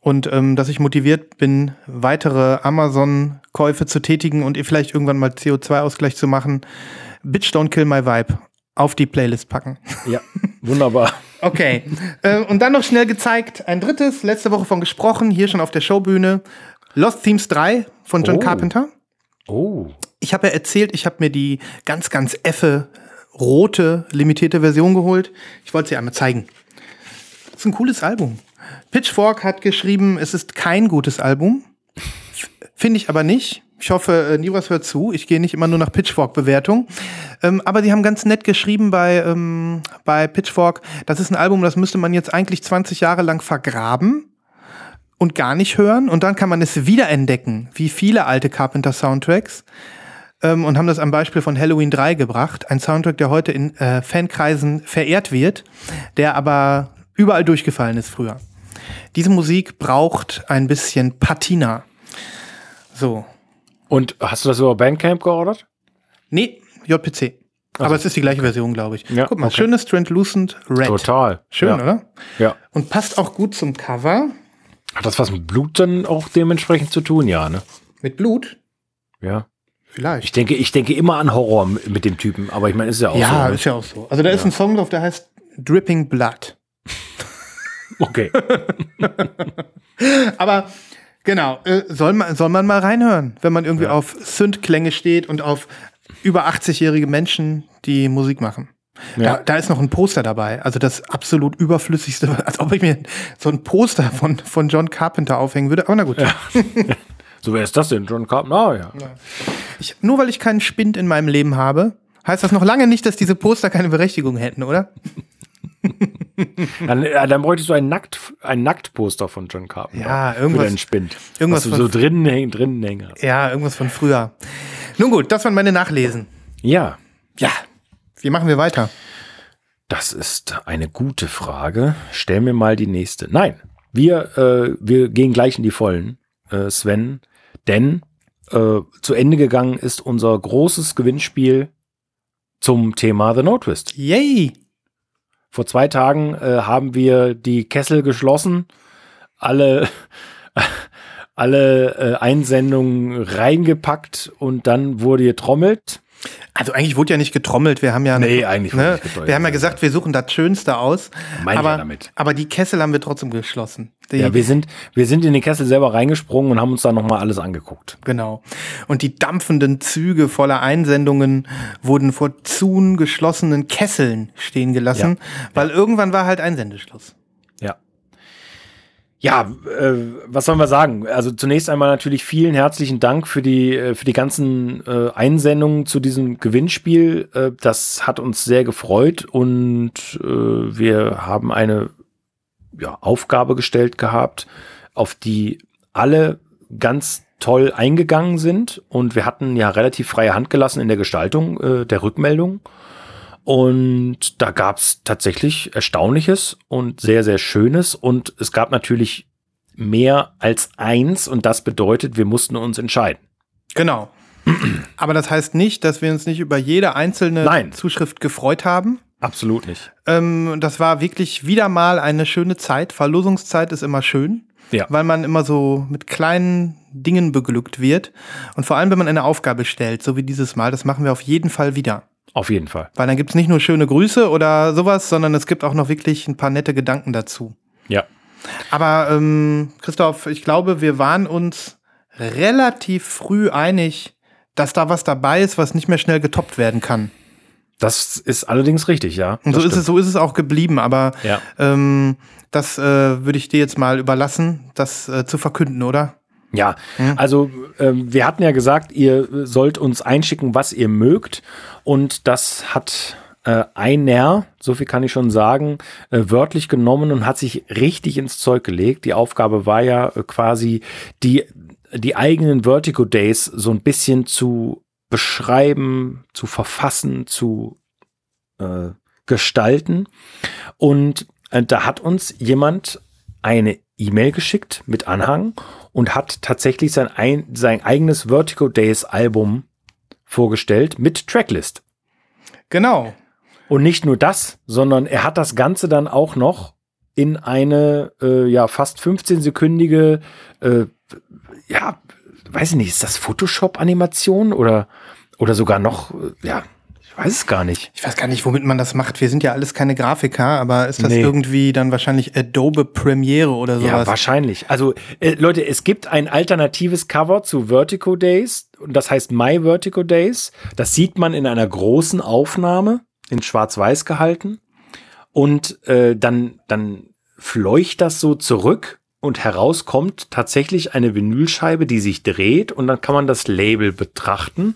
und ähm, dass ich motiviert bin, weitere Amazon-Käufe zu tätigen und ihr vielleicht irgendwann mal CO2-Ausgleich zu machen, Bitch Don't Kill My Vibe auf die Playlist packen. Ja, wunderbar. (laughs) Okay. äh, und dann noch schnell gezeigt, ein drittes, letzte Woche von gesprochen, hier schon auf der Showbühne. Lost Themes 3 von John Oh. Carpenter. Oh. Ich habe ja erzählt, ich habe mir die ganz, ganz effe rote limitierte Version geholt. Ich wollte sie einmal zeigen. Das ist ein cooles Album. Pitchfork hat geschrieben, es ist kein gutes Album. Finde ich aber nicht. Ich hoffe, äh, Nivras hört zu. Ich gehe nicht immer nur nach Pitchfork-Bewertung. Ähm, aber die haben ganz nett geschrieben bei, ähm, bei Pitchfork, das ist ein Album, das müsste man jetzt eigentlich 20 Jahre lang vergraben und gar nicht hören. Und dann kann man es wiederentdecken, wie viele alte Carpenter-Soundtracks. Ähm, und haben das am Beispiel von Halloween 3 gebracht. Ein Soundtrack, der heute in äh, Fankreisen verehrt wird, der aber überall durchgefallen ist früher. Diese Musik braucht ein bisschen Patina. So. Und hast du das über Bandcamp geordert? Nee, JPC. Aber es ist die gleiche Version, glaube ich. Ja, Guck mal, okay. schönes Translucent Red. Total. Schön, ja. oder? Ja. Und passt auch gut zum Cover. Hat das was mit Blut dann auch dementsprechend zu tun? Ja, ne? Mit Blut? Ja. Ich Vielleicht. denke, ich denke immer an Horror mit dem Typen, aber ich meine, ist ja auch ja, so. ne? ist ja auch so. Also da ist ein Song drauf, der heißt Dripping Blood. Okay. (laughs) Aber genau, äh, soll, man, soll man mal reinhören, wenn man irgendwie auf Synth-Klänge steht und auf über 80-jährige Menschen, die Musik machen. Ja. Da, da ist noch ein Poster dabei. Also das absolut überflüssigste, (laughs) als ob ich mir so ein Poster von, von John Carpenter aufhängen würde. Aber na gut. (laughs) So, wer ist das denn? John Carpenter? Ah, ja. Ich, nur weil ich keinen Spind in meinem Leben habe, heißt das noch lange nicht, dass diese Poster keine Berechtigung hätten, oder? Dann, ja, dann bräuchtest du ein, Nackt, ein Nacktposter von John Carpenter. Ja, irgendwas- Für Spind. irgendwas was du von- so drinnen hängen, drinnen hängen hast. Ja, irgendwas von früher. Nun gut, das waren meine Nachlesen. Ja, Ja, wie machen wir weiter? das ist eine gute Frage. Stell mir mal die nächste. Nein, wir, äh, wir gehen gleich in die Vollen, äh, Sven, denn äh, zu Ende gegangen ist unser großes Gewinnspiel zum Thema The No Twist. Yay! Vor zwei Tagen äh, haben wir die Kessel geschlossen, alle, (laughs) alle äh, Einsendungen reingepackt und dann wurde getrommelt. Also eigentlich wurde ja nicht getrommelt. Wir haben ja, Nee, eigentlich wurde ne, nicht getrommelt. wir haben ja gesagt, wir suchen das Schönste aus. Meine ich ja aber, damit. aber die Kessel haben wir trotzdem geschlossen. Die, Ja, wir sind, wir sind in den Kessel selber reingesprungen und haben uns da nochmal alles angeguckt. genau. Und die dampfenden Züge voller Einsendungen wurden vor zun geschlossenen Kesseln stehen gelassen, weil irgendwann war halt Einsendeschluss. Ja. Äh, was sollen wir sagen? Also zunächst einmal natürlich vielen herzlichen Dank für die, äh, für die ganzen äh, Einsendungen zu diesem Gewinnspiel. Äh, das hat uns sehr gefreut und äh, wir haben eine ja, Aufgabe gestellt gehabt, auf die alle ganz toll eingegangen sind und wir hatten ja relativ freie Hand gelassen in der Gestaltung äh, der Rückmeldung. Und da gab es tatsächlich Erstaunliches und sehr, sehr Schönes. Und es gab natürlich mehr als eins. Und das bedeutet, wir mussten uns entscheiden. Genau. Aber das heißt nicht, dass wir uns nicht über jede einzelne Nein. Zuschrift gefreut haben. Absolut nicht. Ähm, das war wirklich wieder mal eine schöne Zeit. Verlosungszeit ist immer schön, Ja. weil man immer so mit kleinen Dingen beglückt wird. Und vor allem, wenn man eine Aufgabe stellt, so wie dieses Mal, das machen wir auf jeden Fall wieder. Auf jeden Fall. Weil dann gibt es nicht nur schöne Grüße oder sowas, sondern es gibt auch noch wirklich ein paar nette Gedanken dazu. Ja. Aber ähm, Christoph, ich glaube, wir waren uns relativ früh einig, dass da was dabei ist, was nicht mehr schnell getoppt werden kann. Das ist allerdings richtig, ja. Und so Das ist, es, so ist es auch geblieben, aber Ja. ähm, das äh, würde ich dir jetzt mal überlassen, das äh, zu verkünden, oder? Ja, also ähm, wir hatten ja gesagt, ihr sollt uns einschicken, was ihr mögt. Und das hat äh, einer, so viel kann ich schon sagen, äh, wörtlich genommen und hat sich richtig ins Zeug gelegt. Die Aufgabe war ja äh, quasi, die, die eigenen Vertigo Days so ein bisschen zu beschreiben, zu verfassen, zu äh, gestalten. Und äh, da hat uns jemand eine E-Mail geschickt mit Anhang und hat tatsächlich sein, ein, sein eigenes Vertigo Days Album vorgestellt mit Tracklist. Genau. Und nicht nur das, sondern er hat das Ganze dann auch noch in eine äh, ja fast 15-sekündige, äh, ja, weiß ich nicht, ist das Photoshop-Animation oder, oder sogar noch, äh, ja, ich weiß es gar nicht. Ich weiß gar nicht, womit man das macht. Wir sind ja alles keine Grafiker, aber ist das Nee. irgendwie dann wahrscheinlich Adobe Premiere oder Ja, sowas? wahrscheinlich. Also, äh, Leute, es gibt ein alternatives Cover zu Vertigo Days und das heißt My Vertigo Days. Das sieht man in einer großen Aufnahme. in Schwarz-Weiß gehalten und äh, dann, dann fleucht das so zurück und herauskommt tatsächlich eine Vinylscheibe, die sich dreht und dann kann man das Label betrachten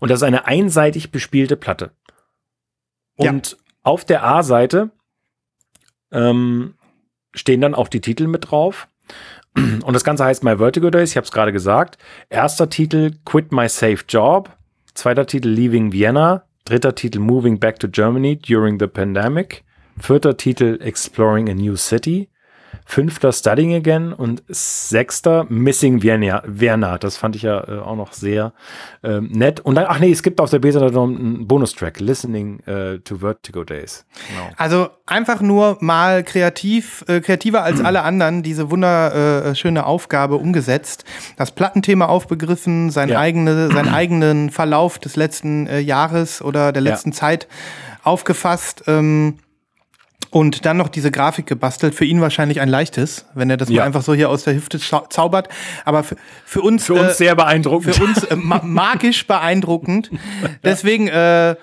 und das ist eine einseitig bespielte Platte. Ja. Und auf der A-Seite ähm, stehen dann auch die Titel mit drauf. (clears throat) Und das Ganze heißt My Vertigo Days, ich habe es gerade gesagt. Erster Titel Quit My Safe Job. Zweiter Titel Leaving Vienna. Dritter Titel Moving Back to Germany During the Pandemic. Vierter Titel Exploring a New City. Fünfter Studying Again und sechster Missing Vienna. Vienna. Das fand ich ja äh, auch noch sehr ähm, nett. Und dann, ach nee, es gibt auf der B-Seite noch einen Bonustrack, Listening äh, to Vertigo Days. Genau. Also einfach nur mal kreativ, äh, kreativer als alle anderen diese wunderschöne äh, Aufgabe umgesetzt. Das Plattenthema aufbegriffen, sein Ja. eigene, seinen eigenen Verlauf des letzten äh, Jahres oder der Ja. letzten Zeit aufgefasst. Ähm, und dann noch diese Grafik gebastelt. Für ihn wahrscheinlich ein leichtes, wenn er das Ja. mal einfach so hier aus der Hüfte zau- zaubert. Aber für, für uns, Für uns äh, sehr beeindruckend. für uns äh, ma magisch beeindruckend. (laughs) Deswegen äh, äh,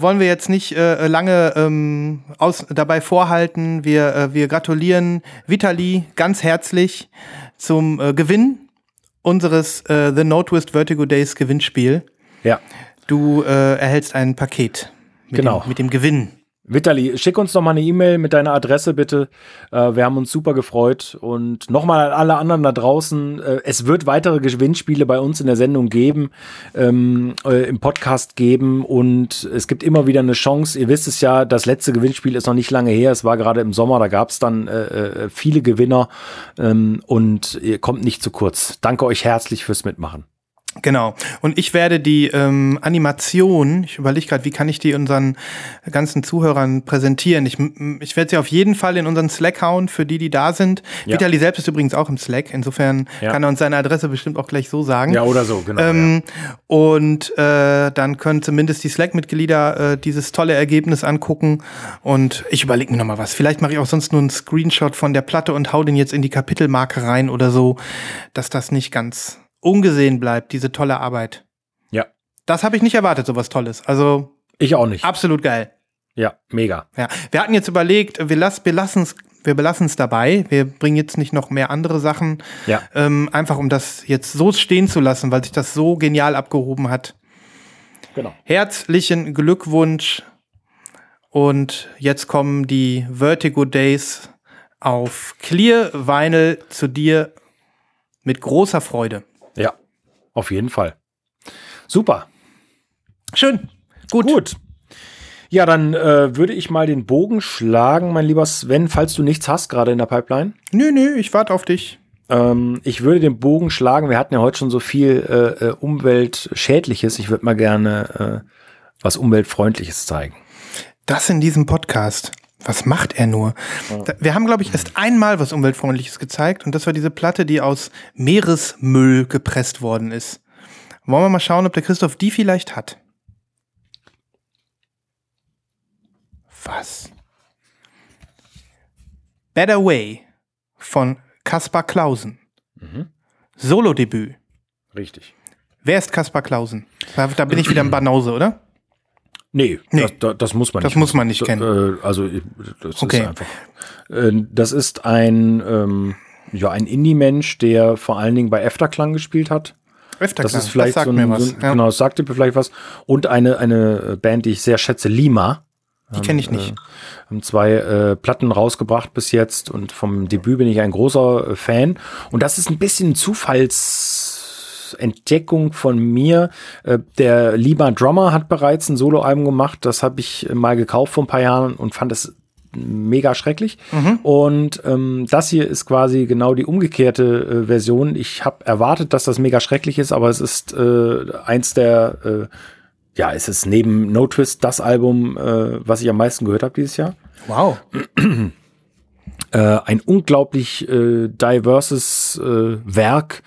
wollen wir jetzt nicht äh, lange ähm, aus, dabei vorhalten. Wir, äh, wir gratulieren Vitali ganz herzlich zum äh, Gewinn unseres äh, The No Twist Vertigo Days Gewinnspiel. ja. Du äh, erhältst ein Paket mit, Genau. dem, mit dem Gewinn. Vitali, schick uns doch mal eine E-Mail mit deiner Adresse bitte. Äh, wir haben uns super gefreut. Und nochmal an alle anderen da draußen, äh, es wird weitere Gewinnspiele bei uns in der Sendung geben, ähm, äh, im Podcast geben und es gibt immer wieder eine Chance. Ihr wisst es ja, das letzte Gewinnspiel ist noch nicht lange her. Es war gerade im Sommer, da gab es dann äh, äh, viele Gewinner ähm, und ihr kommt nicht zu kurz. Danke euch herzlich fürs Mitmachen. Genau. Und ich werde die ähm, Animation, ich überlege gerade, wie kann ich die unseren ganzen Zuhörern präsentieren. Ich, ich werde sie auf jeden Fall in unseren Slack hauen, für die, die da sind. Ja. Vitali selbst ist übrigens auch im Slack. Insofern Ja. kann er uns seine Adresse bestimmt auch gleich so sagen. Ja, oder so, genau. Ähm, Und äh, dann können zumindest die Slack-Mitglieder äh, dieses tolle Ergebnis angucken. Und ich überlege mir noch mal was. Vielleicht mache ich auch sonst nur einen Screenshot von der Platte und hau den jetzt in die Kapitelmarke rein oder so, dass das nicht ganz ungesehen bleibt, diese tolle Arbeit. ja. Das habe ich nicht erwartet, sowas Tolles. Also ich auch nicht. absolut geil. Ja, mega. Ja. Wir hatten jetzt überlegt, wir, lass, wir lassen es wir belassen es dabei. Wir bringen jetzt nicht noch mehr andere Sachen. Ja. Ähm, einfach um das jetzt so stehen zu lassen, weil sich das so genial abgehoben hat. Genau. Herzlichen Glückwunsch. Und jetzt kommen die Vertigo Days auf Clear Vinyl zu dir mit großer Freude. Auf jeden Fall. Super. Schön. Gut. Gut. Ja, dann äh, würde ich mal den Bogen schlagen, mein lieber Sven, falls du nichts hast gerade in der Pipeline. Nö, nö, ich warte auf dich. Ähm, ich würde den Bogen schlagen. Wir hatten ja heute schon so viel äh, äh, Umweltschädliches. Ich würde mal gerne äh, was Umweltfreundliches zeigen. Das in diesem Podcast. Was macht er nur? Da- Wir haben, glaube ich, erst einmal was Umweltfreundliches gezeigt und das war diese Platte, die aus Meeresmüll gepresst worden ist. Wollen wir mal schauen, ob der Christoph die vielleicht hat? Was? Better Way von Kaspar Klausen. Solo-Debüt. Richtig. Wer ist Kaspar Klausen? Da, da bin ich wieder im Banause, oder? Nee, Nee. Das, das, das muss man Das nicht. muss man nicht kennen. Äh, also das Okay. ist einfach. Äh, das ist ein ähm, ja ein Indie-Mensch, der vor allen Dingen bei Efterklang gespielt hat. Öfter Das ist vielleicht sagt so ein, mir was. so ein ja. genau, das sagte mir vielleicht was. Und eine, eine Band, die ich sehr schätze, Lima. Die kenne ich nicht. Haben zwei äh, Platten rausgebracht bis jetzt und vom Debüt bin ich ein großer äh, Fan. Und das ist ein bisschen Zufallsentdeckung von mir. Äh, der Lima Drummer hat bereits ein Soloalbum gemacht. Das habe ich mal gekauft vor ein paar Jahren und fand es mega schrecklich. Und ähm, das hier ist quasi genau die umgekehrte äh, Version. Ich habe erwartet, dass das mega schrecklich ist, aber es ist äh, eins der äh, ja, es ist neben No Twist das Album, äh, was ich am meisten gehört habe dieses Jahr. Wow. Äh, ein unglaublich äh, diverses äh, Werk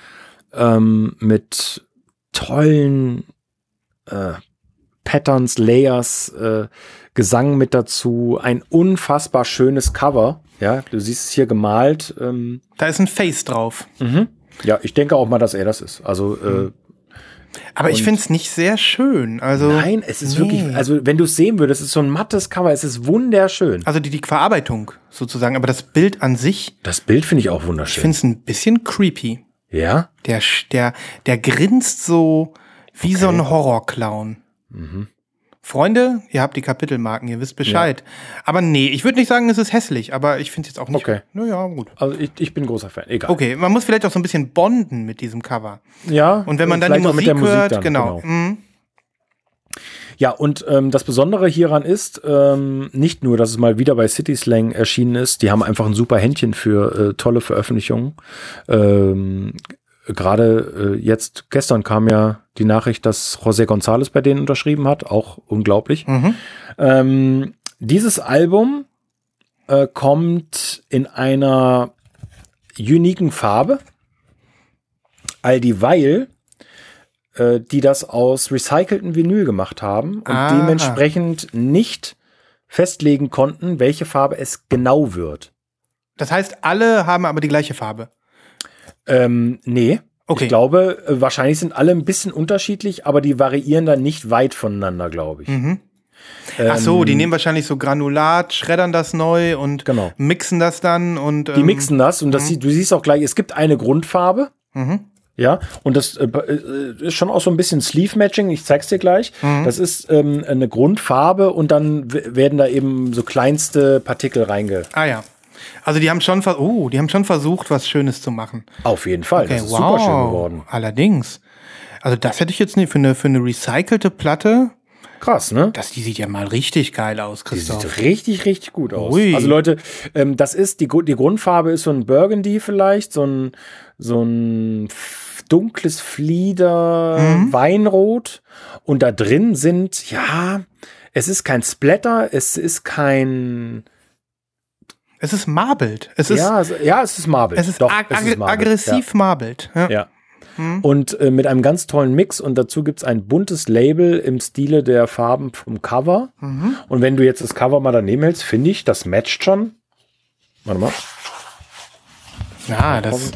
ähm, mit tollen äh, Patterns, Layers, äh, Gesang mit dazu, ein unfassbar schönes Cover. Ja, du siehst es hier gemalt. Ähm, Da ist ein Face drauf. ja, ich denke auch mal, dass er das ist. Also äh, Aber ich finde es nicht sehr schön. Also, Nein, es ist nee. wirklich, also wenn du es sehen würdest, es ist so ein mattes Cover, es ist wunderschön. Also die, die Verarbeitung sozusagen, aber das Bild an sich, Das Bild finde ich auch ich wunderschön. finde es ein bisschen creepy. Ja? Der, der, der grinst so wie so ein Horrorclown. Mhm. Freunde, ihr habt die Kapitelmarken, ihr wisst Bescheid. Aber nee, ich würde nicht sagen, es ist hässlich, aber ich finde es jetzt auch nicht. Okay. Naja, gut. Also ich, ich bin großer Fan, egal. Okay, man muss vielleicht auch so ein bisschen bonden mit diesem Cover. Ja. Und wenn man dann die Musik, der hört, dann, genau. Mhm. Ja, und ähm, das Besondere hieran ist ähm, nicht nur, dass es mal wieder bei City Slang erschienen ist, die haben einfach ein super Händchen für äh, tolle Veröffentlichungen. Ähm, Gerade äh, jetzt, gestern kam ja die Nachricht, dass José González bei denen unterschrieben hat, auch unglaublich. Mhm. Ähm, dieses Album äh, kommt in einer uniken Farbe, all dieweil äh, die das aus recycelten Vinyl gemacht haben und Aha. dementsprechend nicht festlegen konnten, welche Farbe es genau wird. Das heißt, alle haben aber die gleiche Farbe. Ähm, nee. Okay. Ich glaube, äh, wahrscheinlich sind alle ein bisschen unterschiedlich, aber die variieren dann nicht weit voneinander, glaube ich. Mhm. Ach so, Ähm, die nehmen wahrscheinlich so Granulat, schreddern das neu und Genau. mixen das dann und Die ähm, mixen das und das sie- du siehst auch gleich, es gibt eine Grundfarbe. Mhm. Ja, und das äh, äh, ist schon auch so ein bisschen Sleeve-Matching, ich zeig's dir gleich. Mhm. Das ist ähm, eine Grundfarbe und dann werden da eben so kleinste Partikel reinge. Ah ja. Also die haben schon oh, die haben schon versucht, was Schönes zu machen. Auf jeden Fall, Okay, das ist wow. super schön geworden. Allerdings. Also das hätte ich jetzt nicht für eine, für eine recycelte Platte. Krass, ne? Das, die sieht ja mal richtig geil aus, Die Christoph. sieht richtig, richtig gut aus. Ui. Also Leute, ähm, das ist, die, die Grundfarbe ist so ein Burgundy vielleicht, so ein, so ein dunkles Flieder, Mhm. Weinrot. Und da drin sind, ja, es ist kein Splatter, es ist kein, Es ist marbelt. Es ist, ja, es, ja, es ist Marble. es ist, Doch, ag es ist Marble. aggressiv marbelt. Ja. Ja. ja. Mhm. Und äh, mit einem ganz tollen Mix und dazu gibt es ein buntes Label im Stile der Farben vom Cover. Mhm. Und wenn du jetzt das Cover mal daneben hältst, finde ich, das matcht schon. Warte mal. Ja, das.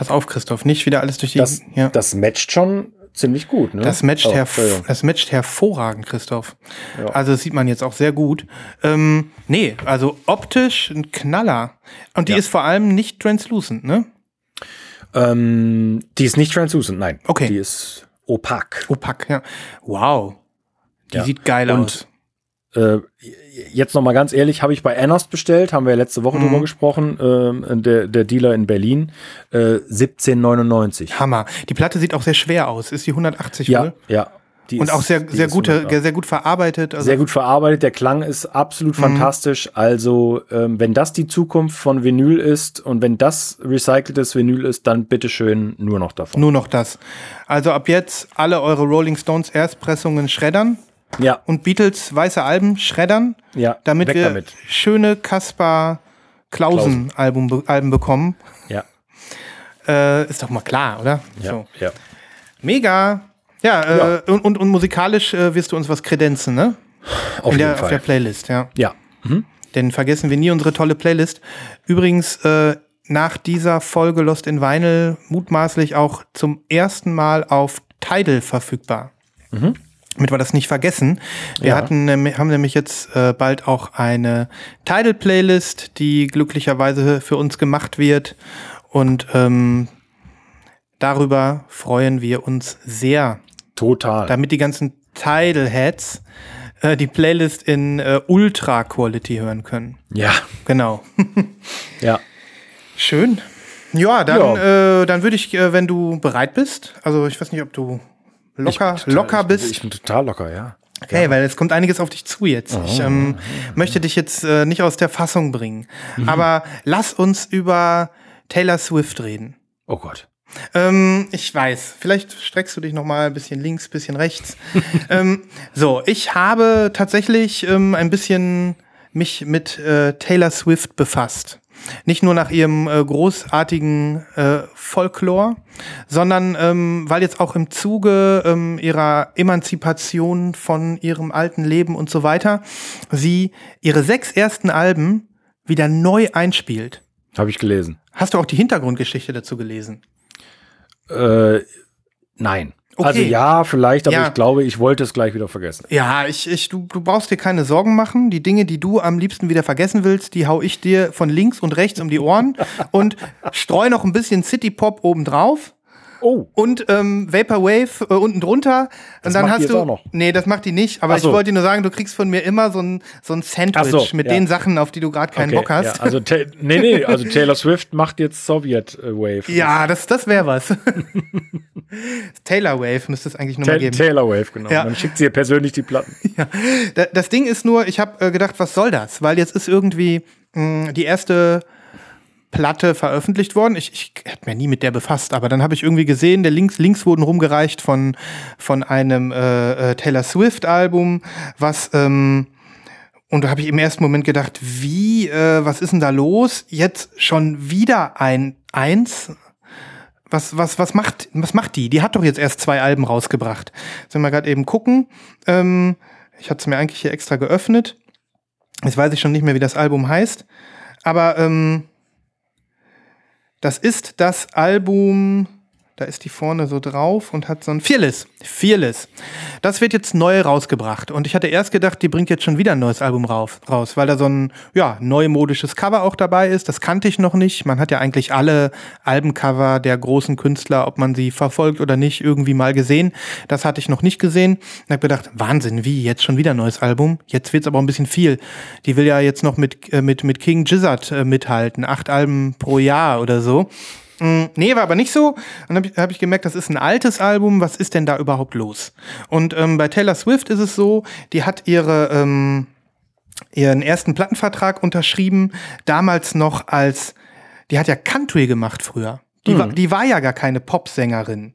Pass auf, Christoph, nicht wieder alles durch die. Das, ja. das matcht schon ziemlich gut. Ne? Das matcht, Oh, herv das matcht hervorragend, Christoph. Ja. Also das sieht man jetzt auch sehr gut. Ähm, nee, also optisch ein Knaller. Und die ist vor allem nicht translucent, ne? Ähm, die ist nicht translucent, nein. Okay. Die ist opak. Opak, ja. Wow. Die sieht geil Und aus. Äh, jetzt noch mal ganz ehrlich, habe ich bei Anost bestellt, haben wir ja letzte Woche Mhm. drüber gesprochen, ähm, der, der Dealer in Berlin, äh, 17,99. Hammer. Die Platte sieht auch sehr schwer aus. Ist die 180 Ja, wohl? ja. Die Und ist- auch sehr, sehr, gute, sehr gut verarbeitet. Also Sehr gut verarbeitet, der Klang ist absolut Mhm. fantastisch. Also, ähm, wenn das die Zukunft von Vinyl ist und wenn das recyceltes Vinyl ist, dann bitteschön nur noch davon. Nur noch das. Also ab jetzt alle eure Rolling Stones Erstpressungen schreddern Ja, und Beatles weiße Alben schreddern, ja, damit wir damit. schöne Kaspar Klausen Album, be- Alben bekommen. Ja, Äh, ist doch mal klar, oder? ja, So. ja. Mega. Ja, äh, Und, und, und musikalisch äh, wirst du uns was kredenzen, ne? Auf jeden der, auf der Fall. Playlist, ja. Ja, Denn vergessen wir nie unsere tolle Playlist. Übrigens, äh, nach dieser Folge Lost in Vinyl mutmaßlich auch zum ersten Mal auf Tidal verfügbar. Damit wir das nicht vergessen. Wir Ja. hatten, haben nämlich jetzt äh, bald auch eine Tidal-Playlist, die glücklicherweise für uns gemacht wird. Und ähm, darüber freuen wir uns sehr total. damit die ganzen Tidal-Heads äh, die Playlist in äh, Ultra-Quality hören können. ja, Genau. (laughs) ja. Schön. Ja, dann, Äh, dann würde ich, äh, wenn du bereit bist, also ich weiß nicht, ob du locker, Ich total- locker ich bist. Ich bin total locker, ja. Okay, weil es kommt einiges auf dich zu jetzt. Ich ähm, möchte dich jetzt äh, nicht aus der Fassung bringen. Mhm. Aber lass uns über Taylor Swift reden. Oh Gott. Ähm, ich weiß, vielleicht streckst du dich noch mal ein bisschen links, bisschen rechts. (laughs) ähm, so, ich habe tatsächlich ähm, ein bisschen mich mit äh, Taylor Swift befasst. Nicht nur nach ihrem äh, großartigen äh, Folklore, sondern ähm, weil jetzt auch im Zuge ähm, ihrer Emanzipation von ihrem alten Leben und so weiter sie ihre sechs ersten Alben wieder neu einspielt. Habe ich gelesen. Hast du auch die Hintergrundgeschichte dazu gelesen? Äh, nein. Okay. Also ja, vielleicht, aber Ja. ich glaube, ich wollte es gleich wieder vergessen. Ja, ich, ich, du, du brauchst dir keine Sorgen machen. Die Dinge, die du am liebsten wieder vergessen willst, die hau ich dir von links und rechts um die Ohren (laughs) und streu noch ein bisschen City Pop obendrauf. Oh. Und ähm, Vaporwave äh, unten drunter. Das und dann macht die hast du. auch noch. Nee, das macht die nicht. Aber so. ich wollte dir nur sagen, du kriegst von mir immer so ein, so ein Sandwich so, mit ja. den Sachen, auf die du gerade keinen Bock hast. Ja, also, nee, nee, also Taylor Swift macht jetzt Sowjet äh, Wave. Ja, das, das wäre was. (laughs) Taylor Wave müsste es eigentlich nochmal geben. Taylor Wave, genau. Ja. Dann schickt sie ihr persönlich die Platten. (laughs) Da- Das Ding ist nur, ich habe äh, gedacht, was soll das? Weil jetzt ist irgendwie mh, die erste Platte veröffentlicht worden. Ich, ich habe mir nie mit der befasst, aber dann habe ich irgendwie gesehen, der Links, Links wurden rumgereicht von, von einem äh, äh, Taylor Swift-Album, was ähm, und da habe ich im ersten Moment gedacht, wie, äh, was ist denn da los? Jetzt schon wieder ein Eins? Was, was, was, macht, was macht die? Die hat doch jetzt erst zwei Alben rausgebracht. Sollen wir gerade eben gucken. Ähm, ich hatte es mir eigentlich hier extra geöffnet. Jetzt weiß ich schon nicht mehr, wie das Album heißt. Aber ähm, das ist das Album, da ist die vorne so drauf und hat so ein Fearless. Fearless. Das wird jetzt neu rausgebracht. Und ich hatte erst gedacht, die bringt jetzt schon wieder ein neues Album rauf, raus, weil da so ein ja, neumodisches Cover auch dabei ist. Das kannte ich noch nicht. Man hat ja eigentlich alle Albencover der großen Künstler, ob man sie verfolgt oder nicht, irgendwie mal gesehen. Das hatte ich noch nicht gesehen. Und habe gedacht, Wahnsinn, wie, jetzt schon wieder ein neues Album? Jetzt wird's aber ein bisschen viel. Die will ja jetzt noch mit, äh, mit, mit King Gizzard äh, mithalten. Acht Alben pro Jahr oder so. Mm, Nee, war aber nicht so. Und dann habe ich, hab ich gemerkt, das ist ein altes Album. Was ist denn da überhaupt los? Und ähm, bei Taylor Swift ist es so, die hat ihre, ähm, ihren ersten Plattenvertrag unterschrieben, damals noch als, die hat ja Country gemacht früher. Die, war, die war ja gar keine Popsängerin.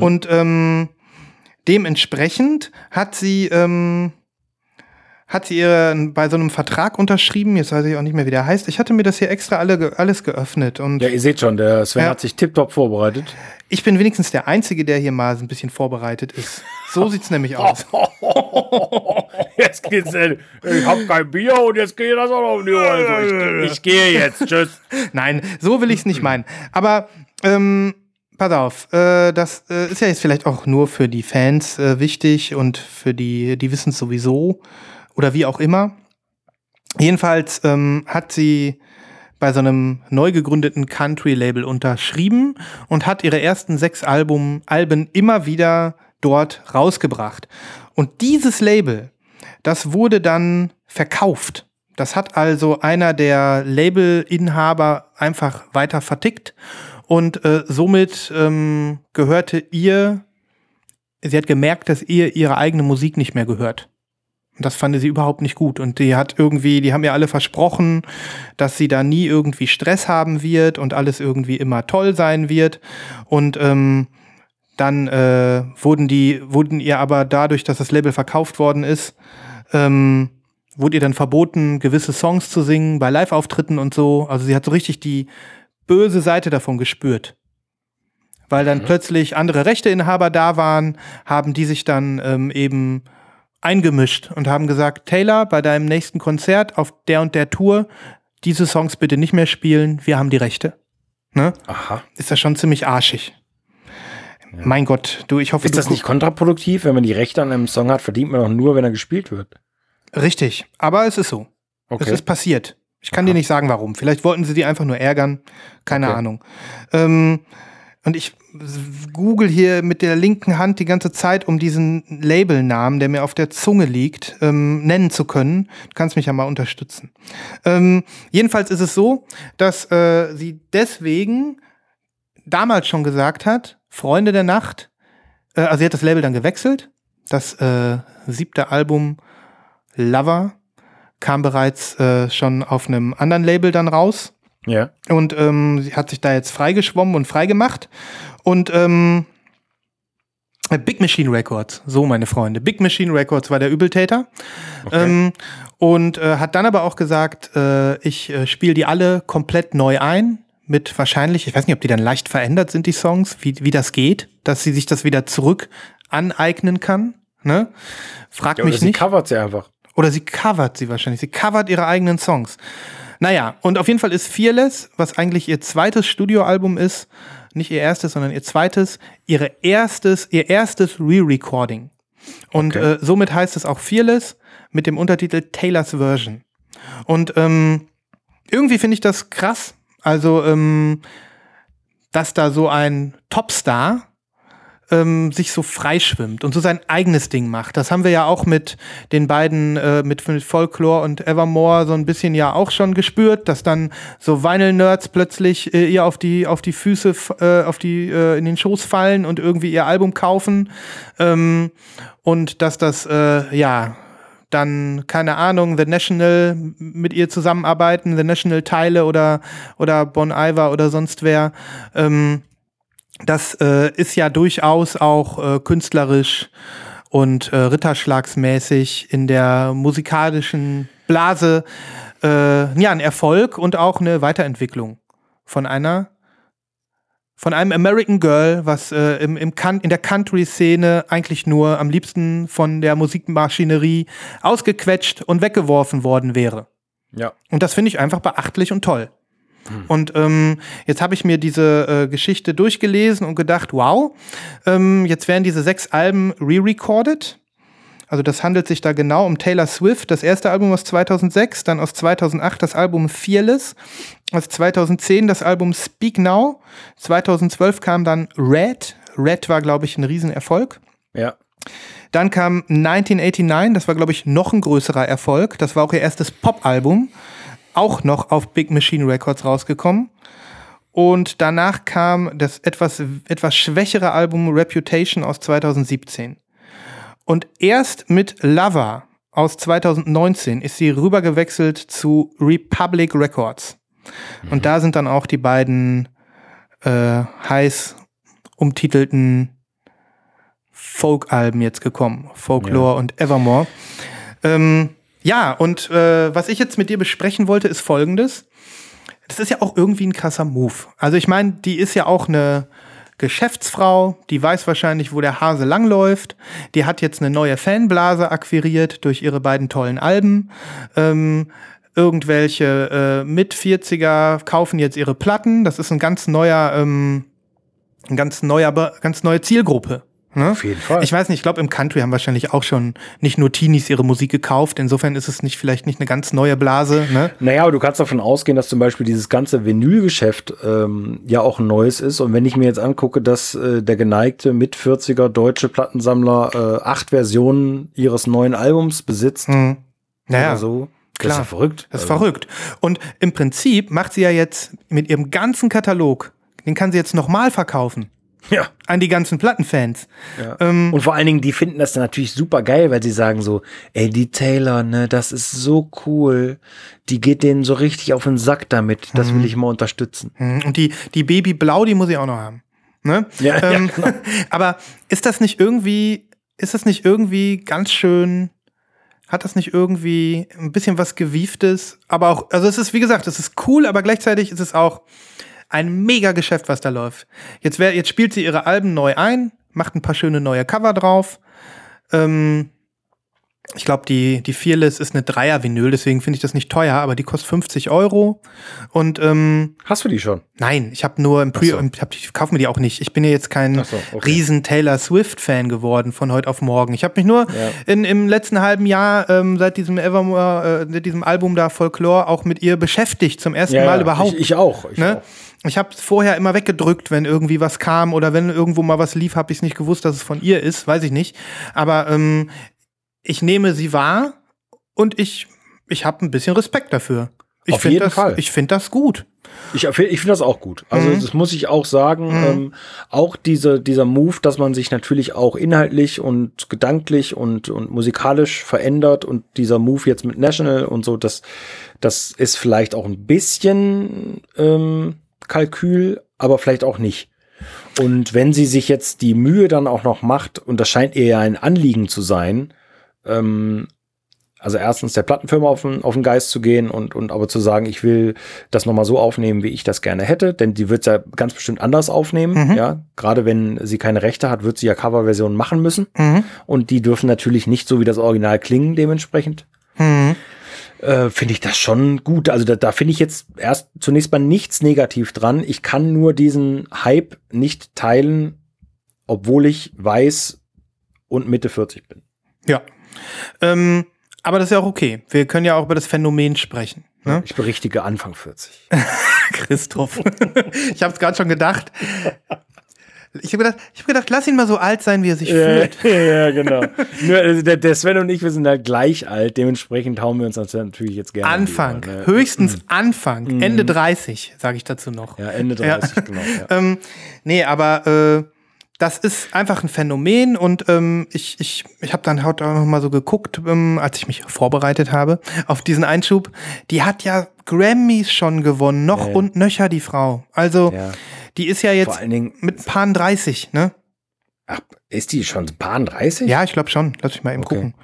Und ähm, dementsprechend hat sie, ähm, hat sie ihren, bei so einem Vertrag unterschrieben, jetzt weiß ich auch nicht mehr, wie der heißt. Ich hatte mir das hier extra alle, alles geöffnet und Ja, ihr seht schon, der Sven Ja. hat sich tiptop vorbereitet. ich bin wenigstens der Einzige, der hier mal so ein bisschen vorbereitet ist. So (laughs) sieht's nämlich aus. (laughs) Jetzt geht's, äh, ich hab kein Bier und jetzt geht das auch noch um die Ohren. Also ich, ich gehe jetzt, tschüss. (laughs) Nein, so will ich's nicht meinen. Aber ähm, pass auf, äh, das äh, ist ja jetzt vielleicht auch nur für die Fans äh, wichtig und für die, die wissen es sowieso oder wie auch immer. Jedenfalls ähm, hat sie bei so einem neu gegründeten Country-Label unterschrieben und hat ihre ersten sechs Album, Alben immer wieder dort rausgebracht. Und dieses Label, das wurde dann verkauft. Das hat also einer der Labelinhaber einfach weiter vertickt und äh, somit ähm, gehörte ihr, sie hat gemerkt, dass ihr ihre eigene Musik nicht mehr gehört. Und das fand sie überhaupt nicht gut. Und die hat irgendwie, die haben ja alle versprochen, dass sie da nie irgendwie Stress haben wird und alles irgendwie immer toll sein wird. Und ähm, dann äh, wurden die, wurden ihr aber dadurch, dass das Label verkauft worden ist, ähm, wurde ihr dann verboten, gewisse Songs zu singen bei Live-Auftritten und so. Also sie hat so richtig die böse Seite davon gespürt. Weil dann plötzlich andere Rechteinhaber da waren, haben die sich dann ähm, eben eingemischt und haben gesagt, Taylor, bei deinem nächsten Konzert auf der und der Tour, diese Songs bitte nicht mehr spielen, wir haben die Rechte. Ne? Aha. Ist das schon ziemlich arschig. Mein Gott, du, ich hoffe, Ist das nicht kontraproduktiv? Wenn man die Rechte an einem Song hat, verdient man doch nur, wenn er gespielt wird. Richtig, aber es ist so. Es Okay. ist passiert. Ich kann dir nicht sagen, warum. Vielleicht wollten sie die einfach nur ärgern. Keine Okay. Ahnung. Ähm, und ich google hier mit der linken Hand die ganze Zeit, um diesen Labelnamen, der mir auf der Zunge liegt, ähm, nennen zu können. Du kannst mich ja mal unterstützen. Ähm, jedenfalls ist es so, dass äh, sie deswegen damals schon gesagt hat, Freunde der Nacht, äh, also sie hat das Label dann gewechselt. Das äh, siebte Album Lover kam bereits äh, schon auf einem anderen Label dann raus. Ja. Und ähm, sie hat sich da jetzt freigeschwommen und freigemacht. Und ähm, Big Machine Records, so meine Freunde. Big Machine Records war der Übeltäter. Ähm, und äh, hat dann aber auch gesagt, äh, ich äh, spiele die alle komplett neu ein. Mit wahrscheinlich, ich weiß nicht, ob die dann leicht verändert sind, die Songs, wie, wie das geht, dass sie sich das wieder zurück aneignen kann. Ne? Frag ja oder mich sie nicht. covert sie einfach. Oder sie covert sie wahrscheinlich. Sie covert ihre eigenen Songs. Naja, und auf jeden Fall ist Fearless, was eigentlich ihr zweites Studioalbum ist, nicht ihr erstes, sondern ihr zweites, ihre erstes, ihr erstes Re-Recording. Und Okay. äh, somit heißt es auch Fearless mit dem Untertitel Taylor's Version. Und ähm, irgendwie finde ich das krass. Also, ähm, dass da so ein Topstar ähm, sich so freischwimmt und so sein eigenes Ding macht. Das haben wir ja auch mit den beiden, äh, mit, mit Folklore und Evermore so ein bisschen ja auch schon gespürt, dass dann so Vinyl-Nerds plötzlich äh, ihr auf die, auf die Füße, äh, auf die, äh, in den Schoß fallen und irgendwie ihr Album kaufen. Ähm, und dass das, äh, ja, dann, keine Ahnung, The National mit ihr zusammenarbeiten, The National Teile oder, oder Bon Iver oder sonst wer. Ähm, das äh, ist ja durchaus auch äh, künstlerisch und äh, ritterschlagsmäßig in der musikalischen Blase äh, ja ein Erfolg und auch eine Weiterentwicklung von einer von einem American Girl, was äh, im, im in der Country-Szene eigentlich nur am liebsten von der Musikmaschinerie ausgequetscht und weggeworfen worden wäre. Ja. Und das finde ich einfach beachtlich und toll. Und ähm, jetzt habe ich mir diese äh, Geschichte durchgelesen und gedacht, wow, ähm, jetzt werden diese sechs Alben re-recorded. Also das handelt sich da genau um Taylor Swift, das erste Album aus 2006, dann aus 2008 das Album Fearless, aus 2010 das Album Speak Now, 2012 kam dann Red. Red war, glaube ich, ein Riesenerfolg. Ja. Dann kam 1989, das war, glaube ich, noch ein größerer Erfolg. Das war auch ihr erstes Pop-Album, auch noch auf Big Machine Records rausgekommen. Und danach kam das etwas, etwas schwächere Album Reputation aus 2017. Und erst mit Lover aus 2019 ist sie rübergewechselt zu Republic Records. Und da sind dann auch die beiden äh, heiß umtitelten Folk-Alben jetzt gekommen. Folklore und Evermore. Ähm, ja, und äh, was ich jetzt mit dir besprechen wollte, ist folgendes. Das ist ja auch irgendwie ein krasser Move. Also ich meine, die ist ja auch eine Geschäftsfrau, die weiß wahrscheinlich, wo der Hase langläuft. Die hat jetzt eine neue Fanblase akquiriert durch ihre beiden tollen Alben. Ähm, irgendwelche äh, mit 40er kaufen jetzt ihre Platten. Das ist ein ganz neuer, ähm, ein ganz neuer, ganz neue Zielgruppe. Ne? Auf jeden Fall. Ich weiß nicht, ich glaube, im Country haben wahrscheinlich auch schon nicht nur Teenies ihre Musik gekauft. Insofern ist es nicht vielleicht nicht eine ganz neue Blase. Ne? Naja, aber du kannst davon ausgehen, dass zum Beispiel dieses ganze Vinylgeschäft ähm, ja auch ein neues ist. Und wenn ich mir jetzt angucke, dass äh, der geneigte mit 40er deutsche Plattensammler äh, acht Versionen ihres neuen Albums besitzt Hm. Naja, so, das klar. ist ja verrückt. Das ist Also, verrückt. Und im Prinzip macht sie ja jetzt mit ihrem ganzen Katalog, den kann sie jetzt nochmal verkaufen Ja. an die ganzen Plattenfans. Ja. Ähm, Und vor allen Dingen, die finden das dann natürlich super geil, weil sie sagen so, ey, die Taylor, ne, das ist so cool. Die geht denen so richtig auf den Sack damit. Das Mhm. will ich mal unterstützen. Und die, die Babyblau, die muss ich auch noch haben. Ne? Ja, ja, ähm, genau. (laughs) aber ist das nicht irgendwie, ist das nicht irgendwie ganz schön, hat das nicht irgendwie ein bisschen was Gewieftes? Aber auch, also es ist, wie gesagt, es ist cool, aber gleichzeitig ist es auch ein mega Geschäft, was da läuft. Jetzt, wär, jetzt spielt sie ihre Alben neu ein, macht ein paar schöne neue Cover drauf. Ähm, ich glaube, die, die Fearless ist eine Dreier-Vinyl, deswegen finde ich das nicht teuer, aber die kostet 50 Euro. Und ähm, Hast du die schon? Nein, ich habe nur im Pre, so. ich, hab, ich kaufe mir die auch nicht. Ich bin ja jetzt kein so, okay. riesen Taylor Swift Fan geworden von heute auf morgen. Ich habe mich nur Ja. in, im letzten halben Jahr ähm, seit diesem Evermore, äh, seit diesem Album da Folklore auch mit ihr beschäftigt zum ersten Mal überhaupt. Ich, ich auch. Ich ne? auch. Ich habe es vorher immer weggedrückt, wenn irgendwie was kam oder wenn irgendwo mal was lief, habe ich nicht gewusst, dass es von ihr ist, weiß ich nicht. Aber ähm, ich nehme sie wahr und ich, ich habe ein bisschen Respekt dafür. Ich jeden das, Fall. Ich finde das gut. Ich, ich finde das auch gut. Also Mhm. das muss ich auch sagen. Ähm, auch diese, dieser Move, dass man sich natürlich auch inhaltlich und gedanklich und, und musikalisch verändert und dieser Move jetzt mit National und so, das, das ist vielleicht auch ein bisschen ähm, Kalkül, aber vielleicht auch nicht. Und wenn sie sich jetzt die Mühe dann auch noch macht, und das scheint ihr ja ein Anliegen zu sein, ähm, also erstens der Plattenfirma auf den, auf den Geist zu gehen und, und aber zu sagen, ich will das nochmal so aufnehmen, wie ich das gerne hätte, denn die wird ja ganz bestimmt anders aufnehmen, Mhm. ja. Gerade wenn sie keine Rechte hat, wird sie ja Coverversionen machen müssen Mhm. und die dürfen natürlich nicht so wie das Original klingen, dementsprechend. Mhm. Äh, finde ich das schon gut. Also da, da finde ich jetzt erst zunächst mal nichts negativ dran. Ich kann nur diesen Hype nicht teilen, obwohl ich weiß und Mitte 40 bin. Ja. Ähm, aber das ist ja auch okay. Wir können ja auch über das Phänomen sprechen. Ne? Ich berichtige Anfang 40. (laughs) Christoph. (laughs) ich habe es gerade schon gedacht. Ich habe gedacht, ich hab gedacht, lass ihn mal so alt sein, wie er sich fühlt. (laughs) Ja, ja, genau. (laughs) Nur, also der, der Sven und ich, wir sind halt gleich alt, dementsprechend hauen wir uns natürlich jetzt gerne. Anfang, lieber, ne? höchstens Anfang, Ende 30, sage ich dazu noch. Ja, Ende 30, genau. Ja. (laughs) Ähm, nee, aber äh, das ist einfach ein Phänomen und ähm, ich, ich, ich habe dann heute auch noch mal so geguckt, ähm, als ich mich vorbereitet habe auf diesen Einschub. Die hat ja Grammys schon gewonnen, noch Ja, ja. und nöcher die Frau. Also Ja. Die ist ja jetzt Dingen, mit Paar 30, ne? ach, ist die schon paar 30? Ja, ich glaube schon. Lass mich mal eben Okay. gucken.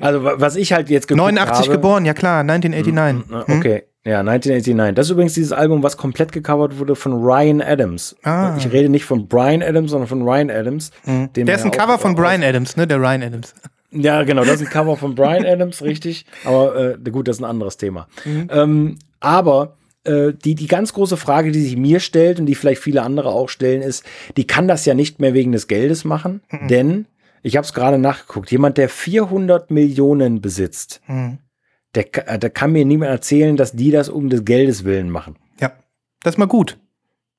Also wa- was ich halt jetzt geguckt 89 habe, geboren, ja klar, 1989. Na, Hm? Okay, ja, 1989. Das ist übrigens dieses Album, was komplett gecovert wurde von Ryan Adams. Ah. Ich rede nicht von Brian Adams, sondern von Ryan Adams. den Der ist ein Cover von Brian Adams, ne? Der Ryan Adams. (laughs) Ja, genau, das ist ein Cover von Brian Adams, richtig. Aber äh, gut, das ist ein anderes Thema. Ähm, aber äh, die, die ganz große Frage, die sich mir stellt und die vielleicht viele andere auch stellen, ist, die kann das ja nicht mehr wegen des Geldes machen, denn ich habe es gerade nachgeguckt, jemand, der 400 Millionen besitzt, Mhm. der, äh, der kann mir niemand erzählen, dass die das um des Geldes willen machen. Ja, das ist mal gut.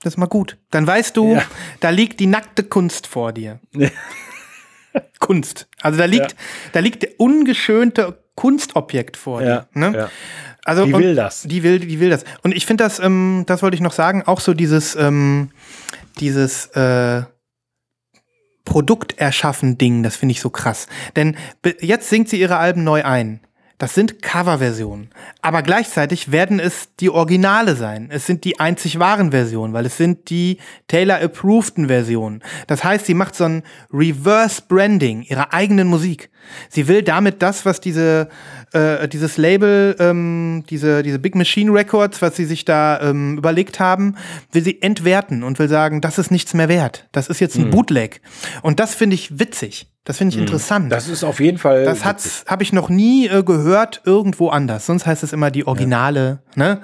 Das ist mal gut. Dann weißt du, Ja. da liegt die nackte Kunst vor dir. (laughs) Kunst. Also da liegt, da liegt der ungeschönte Kunstobjekt vor dir. Ne? Also Die will das. Die will, die will das. Und ich finde das, ähm, das wollte ich noch sagen, auch so dieses, ähm, dieses äh, Produkt erschaffen Ding, das finde ich so krass. Denn jetzt singt sie ihre Alben neu ein. Das sind Coverversionen. Aber gleichzeitig werden es die Originale sein. Es sind die einzig wahren Versionen, weil es sind die Taylor-approveden Versionen. Das heißt, sie macht so ein Reverse-Branding ihrer eigenen Musik. Sie will damit das, was diese, äh, dieses Label, ähm, diese, diese Big Machine Records, was sie sich da ähm, überlegt haben, will sie entwerten und will sagen, das ist nichts mehr wert. Das ist jetzt ein Bootleg. Und das finde ich witzig. Das finde ich interessant. Das ist auf jeden Fall. Das hat's, habe ich noch nie äh, gehört irgendwo anders. Sonst heißt es immer die Originale, ne?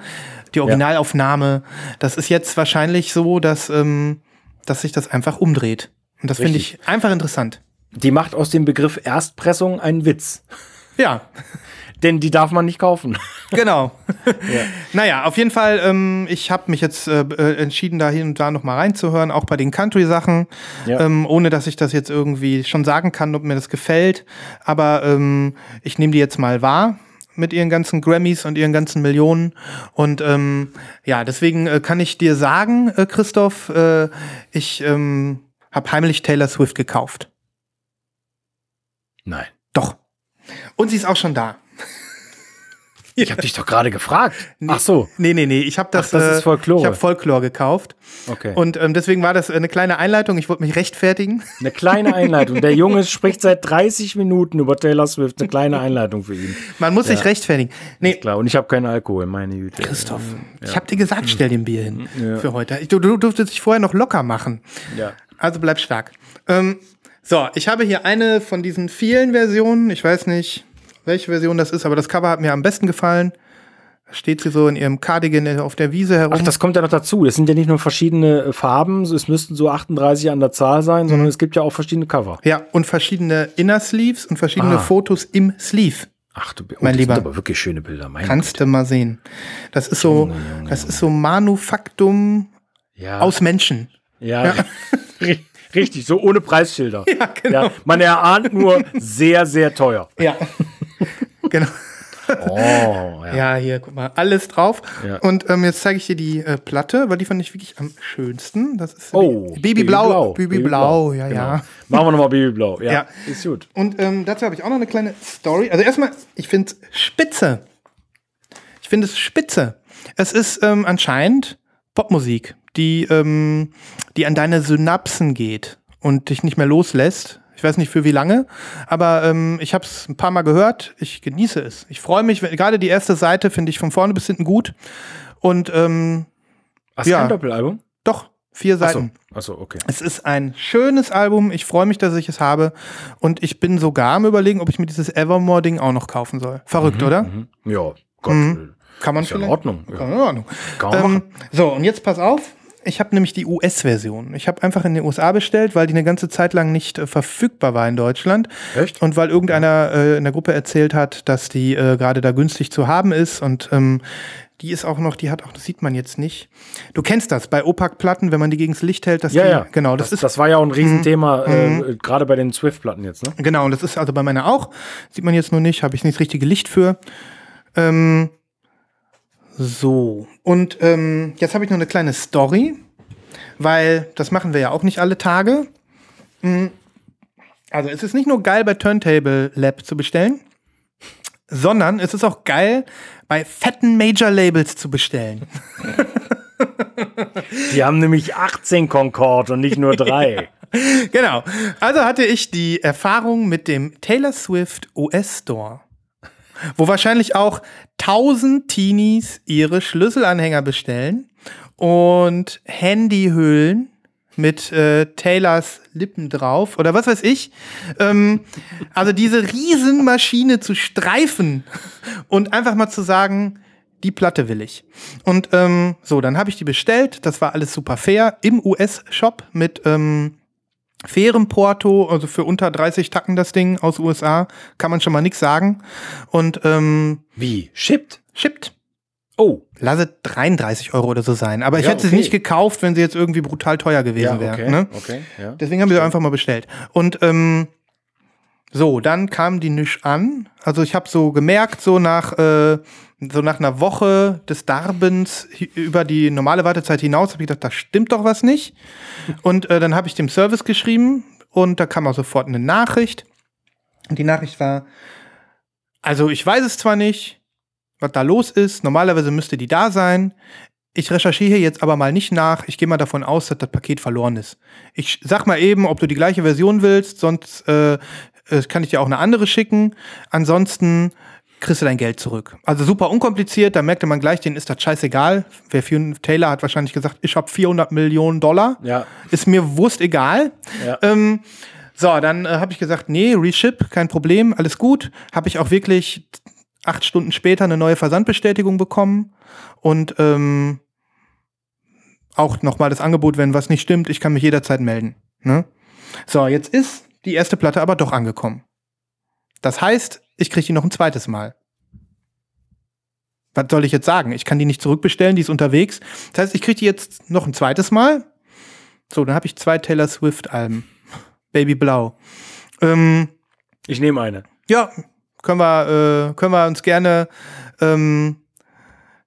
Die Originalaufnahme. Das ist jetzt wahrscheinlich so, dass, ähm, dass sich das einfach umdreht. Und das finde ich einfach interessant. die macht aus dem Begriff Erstpressung einen Witz. Ja, (laughs) Denn die darf man nicht kaufen. (laughs) genau. (laughs) Naja, auf jeden Fall, ähm, ich habe mich jetzt äh, äh, entschieden, da hin und da noch mal reinzuhören, auch bei den Country-Sachen, Ja. ähm, ohne dass ich das jetzt irgendwie schon sagen kann, ob mir das gefällt. Aber ähm, ich nehme die jetzt mal wahr mit ihren ganzen Grammys und ihren ganzen Millionen. Und ähm, ja, deswegen äh, kann ich dir sagen, äh, Christoph, äh, ich ähm, habe heimlich Taylor Swift gekauft. Nein. Doch. Und sie ist auch schon da. Ich habe dich doch gerade gefragt. (laughs) Ach so. Nee, nee, nee, ich habe das, Ach, das ist äh, Folklore. Ich habe Folklore gekauft. Okay. Und ähm, deswegen war das eine kleine Einleitung. Ich wollte mich rechtfertigen. Eine kleine Einleitung. Der (laughs) Junge spricht seit 30 Minuten über Taylor Swift. Eine kleine Einleitung für ihn. Man muss sich rechtfertigen. Nee, Klar. Und ich habe keinen Alkohol, meine Güte. Christoph, ich habe dir gesagt, stell den Bier hin für heute. Du, du durftest dich vorher noch locker machen. Ja. Also bleib stark. Ähm, so, ich habe hier eine von diesen vielen Versionen. Ich weiß nicht, welche Version das ist, aber das Cover hat mir am besten gefallen. Da steht sie so in ihrem Cardigan auf der Wiese herum. Ach, das kommt ja noch dazu. Es sind ja nicht nur verschiedene äh, Farben, es müssten so 38 an der Zahl sein, sondern es gibt ja auch verschiedene Cover. ja, und verschiedene Inner Sleeves und verschiedene Ah. Fotos im Sleeve. Ach du, oh, Mein das Lieber. sind aber wirklich schöne Bilder. Mein Kannst du mal sehen. Das ist so, das ist so Manufaktum ja. aus Menschen. ja. (laughs) ri- Richtig, so ohne Preisschilder. Ja, genau. Ja, man erahnt nur sehr, sehr teuer. Ja. (laughs) genau. Oh, ja. Ja, hier, guck mal, alles drauf. Ja. Und ähm, jetzt zeige ich dir die äh, Platte, weil die fand ich wirklich am schönsten. Das ist Oh, Babyblau. Babyblau, ja, genau. ja. Machen wir nochmal Babyblau. Ja, Ja. ist gut. Und ähm, dazu habe ich auch noch eine kleine Story. Also erstmal, ich finde es spitze. Ich finde es spitze. Es ist ähm, anscheinend Popmusik, die, ähm, die an deine Synapsen geht und dich nicht mehr loslässt. Ich weiß nicht für wie lange, aber ähm, ich habe es ein paar Mal gehört. Ich genieße es. Ich freue mich. Gerade die erste Seite finde ich von vorne bis hinten gut. Und ähm, Hast Ja. kein Doppelalbum? doch, Vier Achso, Seiten. achso, okay. Es ist ein schönes Album. Ich freue mich, dass ich es habe. Und ich bin sogar am überlegen, ob ich mir dieses Evermore-Ding auch noch kaufen soll. Verrückt, oder? Mhm. Ja, Gott. Mhm. Kann man Ist ja in vielleicht? Ordnung. Ja. Kann in Ordnung. Man Ähm, so, und jetzt pass auf. Ich habe nämlich die US-Version. Ich habe einfach in den USA bestellt, weil die eine ganze Zeit lang nicht äh, verfügbar war in Deutschland. Echt? Und weil irgendeiner äh, in der Gruppe erzählt hat, dass die äh, gerade da günstig zu haben ist. Und ähm, die ist auch noch, die hat auch, das sieht man jetzt nicht. Du kennst das bei OPAC-Platten, wenn man die gegens Licht hält, dass Ja, die, ja. genau, das, das, ist das war ja auch ein Riesenthema, äh, gerade bei den Swift-Platten jetzt, ne? Genau, und das ist also bei meiner auch. Sieht man jetzt nur nicht, habe ich nicht das richtige Licht für. Ähm, so, und ähm, jetzt habe ich noch eine kleine Story, weil das machen wir ja auch nicht alle Tage. Mm, Also es ist nicht nur geil bei Turntable Lab zu bestellen, sondern es ist auch geil bei fetten Major Labels zu bestellen. (laughs) Die haben nämlich 18 Concorde und nicht nur drei. (laughs) Genau. Also hatte ich die Erfahrung mit dem Taylor Swift US Store, wo wahrscheinlich auch 1000 Teenies ihre Schlüsselanhänger bestellen und Handyhüllen mit äh, Taylors Lippen drauf oder was weiß ich. Ähm, also diese Riesenmaschine zu streifen und einfach mal zu sagen, die Platte will ich. Und ähm, so, dann habe ich die bestellt. Das war alles super fair im US-Shop mit ähm, fairem Porto, also für unter 30 Tacken das Ding aus USA, kann man schon mal nichts sagen. Und ähm, Wie? Shipped? shippt. Oh. Lasse 33 Euro oder so sein. Aber ich Ja, hätte sie okay. nicht gekauft, wenn sie jetzt irgendwie brutal teuer gewesen Ja, wäre. okay. Ne? Okay, ja. Deswegen haben wir sie einfach mal bestellt. Und ähm, so, dann kam die nicht an. Also ich habe so gemerkt, so nach, äh, so nach einer Woche des Darbens über die normale Wartezeit hinaus, habe ich gedacht, da stimmt doch was nicht. Und äh, dann habe ich dem Service geschrieben und da kam auch sofort eine Nachricht. Und die Nachricht war, also ich weiß es zwar nicht, was da los ist. Normalerweise müsste die da sein. Ich recherchiere jetzt aber mal nicht nach. Ich gehe mal davon aus, dass das Paket verloren ist. Ich sag mal eben, ob du die gleiche Version willst, sonst äh, kann ich dir auch eine andere schicken. Ansonsten kriegst du dein Geld zurück. Also super unkompliziert, da merkte man gleich, denen ist das scheißegal. Wer für Taylor hat wahrscheinlich gesagt, ich habe 400 Millionen Dollar. Ja. Ist mir wurst egal. Ja. Ähm, so, dann äh, habe ich gesagt, nee, Reship, kein Problem, alles gut. Habe ich auch wirklich acht Stunden später eine neue Versandbestätigung bekommen und ähm, auch nochmal das Angebot, wenn was nicht stimmt, ich kann mich jederzeit melden. Ne? So, jetzt ist die erste Platte aber doch angekommen. Das heißt, ich kriege die noch ein zweites Mal. Was soll ich jetzt sagen? Ich kann die nicht zurückbestellen, die ist unterwegs. Das heißt, ich kriege die jetzt noch ein zweites Mal. So, dann habe ich zwei Taylor Swift-Alben. Baby Blau. Ähm, Ich nehme eine. ja, können wir, äh, können wir uns gerne ähm,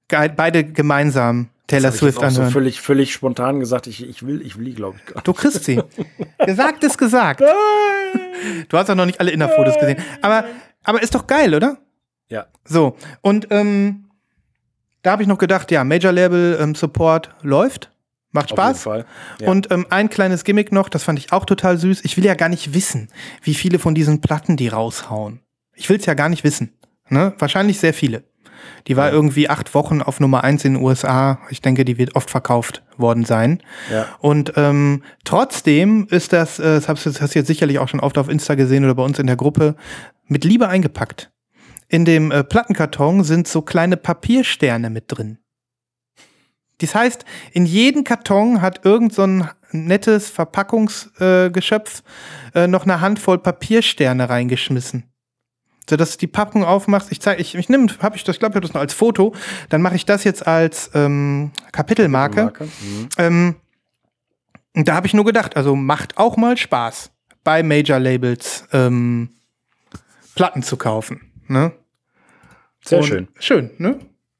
ge beide gemeinsam Taylor Swift auch so anhören. völlig, völlig spontan gesagt, ich, ich will, ich will die, glaube ich. gar Du kriegst sie. (laughs) gesagt ist gesagt. Du hast auch noch nicht alle Innerfotos gesehen. Aber, aber ist doch geil, oder? Ja. So, und ähm, da habe ich noch gedacht, ja, Major Label ähm, Support läuft. Macht Auf jeden Spaß. Fall. Ja. Und ähm, ein kleines Gimmick noch, das fand ich auch total süß. Ich will ja gar nicht wissen, wie viele von diesen Platten die raushauen. Ich will es ja gar nicht wissen. Ne? Wahrscheinlich sehr viele. Die war irgendwie acht Wochen auf Nummer eins in den USA. Ich denke, die wird oft verkauft worden sein. Ja. Und ähm, trotzdem ist das, äh, das hast du jetzt sicherlich auch schon oft auf Insta gesehen oder bei uns in der Gruppe, mit Liebe eingepackt. In dem äh, Plattenkarton sind so kleine Papiersterne mit drin. Das heißt, in jeden Karton hat irgend so ein nettes Verpackungsgeschöpf äh, äh, noch eine Handvoll Papiersterne reingeschmissen. So dass du die Packung aufmachst. Ich zeige, ich, ich nehme, habe ich das, glaube ich, hab das noch als Foto. Dann mache ich das jetzt als ähm, Kapitelmarke. Marke. Mhm. Ähm, und da habe ich nur gedacht, also macht auch mal Spaß, bei Major Labels ähm, Platten zu kaufen. Ne? Sehr Und- schön. Schön, ne?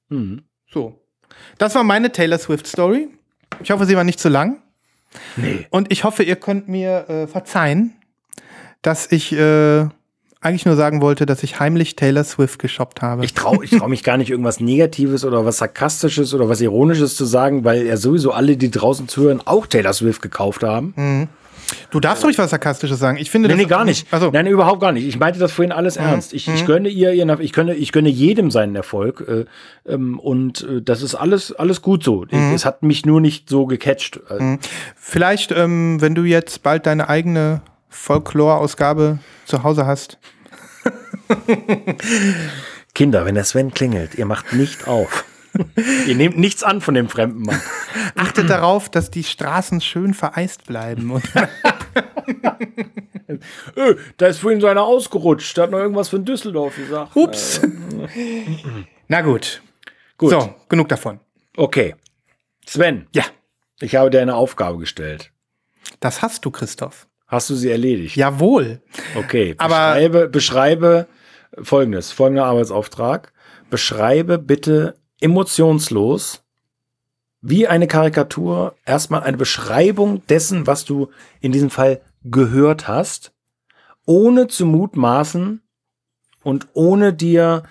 Mhm. So. Das war meine Taylor Swift Story. Ich hoffe, sie war nicht zu lang. Nee. Und ich hoffe, ihr könnt mir äh, verzeihen, dass ich äh, eigentlich nur sagen wollte, dass ich heimlich Taylor Swift geshoppt habe. Ich traue ich trau mich gar nicht, irgendwas Negatives oder was Sarkastisches oder was Ironisches zu sagen, weil ja sowieso alle, die draußen zuhören, auch Taylor Swift gekauft haben. Du darfst ruhig was Sarkastisches sagen. Ich finde Nee, das nee, gar nicht. Also, Nein, überhaupt gar nicht. Ich meinte das vorhin alles ernst. Ich, ich gönne ihr ihren, ich gönne, ich gönne jedem seinen Erfolg. Äh, ähm, und äh, das ist alles, alles gut so. Es hat mich nur nicht so gecatcht. Äh, vielleicht, ähm, wenn du jetzt bald deine eigene Folklore-Ausgabe zu Hause hast. (laughs) Kinder, wenn der Sven klingelt, ihr macht nicht auf. (laughs) ihr nehmt nichts an von dem fremden Mann. Achtet darauf, dass die Straßen schön vereist bleiben. Öh, (laughs) da ist vorhin so einer ausgerutscht. Da hat noch irgendwas von Düsseldorf gesagt. Ups. Na gut. Gut. So, genug davon. Okay. Sven, Ja, ich habe dir eine Aufgabe gestellt. das hast du, Christoph. Hast du sie erledigt? Jawohl. Okay. Aber- beschreibe, beschreibe folgendes, folgender Arbeitsauftrag. Beschreibe bitte emotionslos wie eine Karikatur erstmal eine Beschreibung dessen, was du in diesem Fall gehört hast, ohne zu mutmaßen und ohne dir,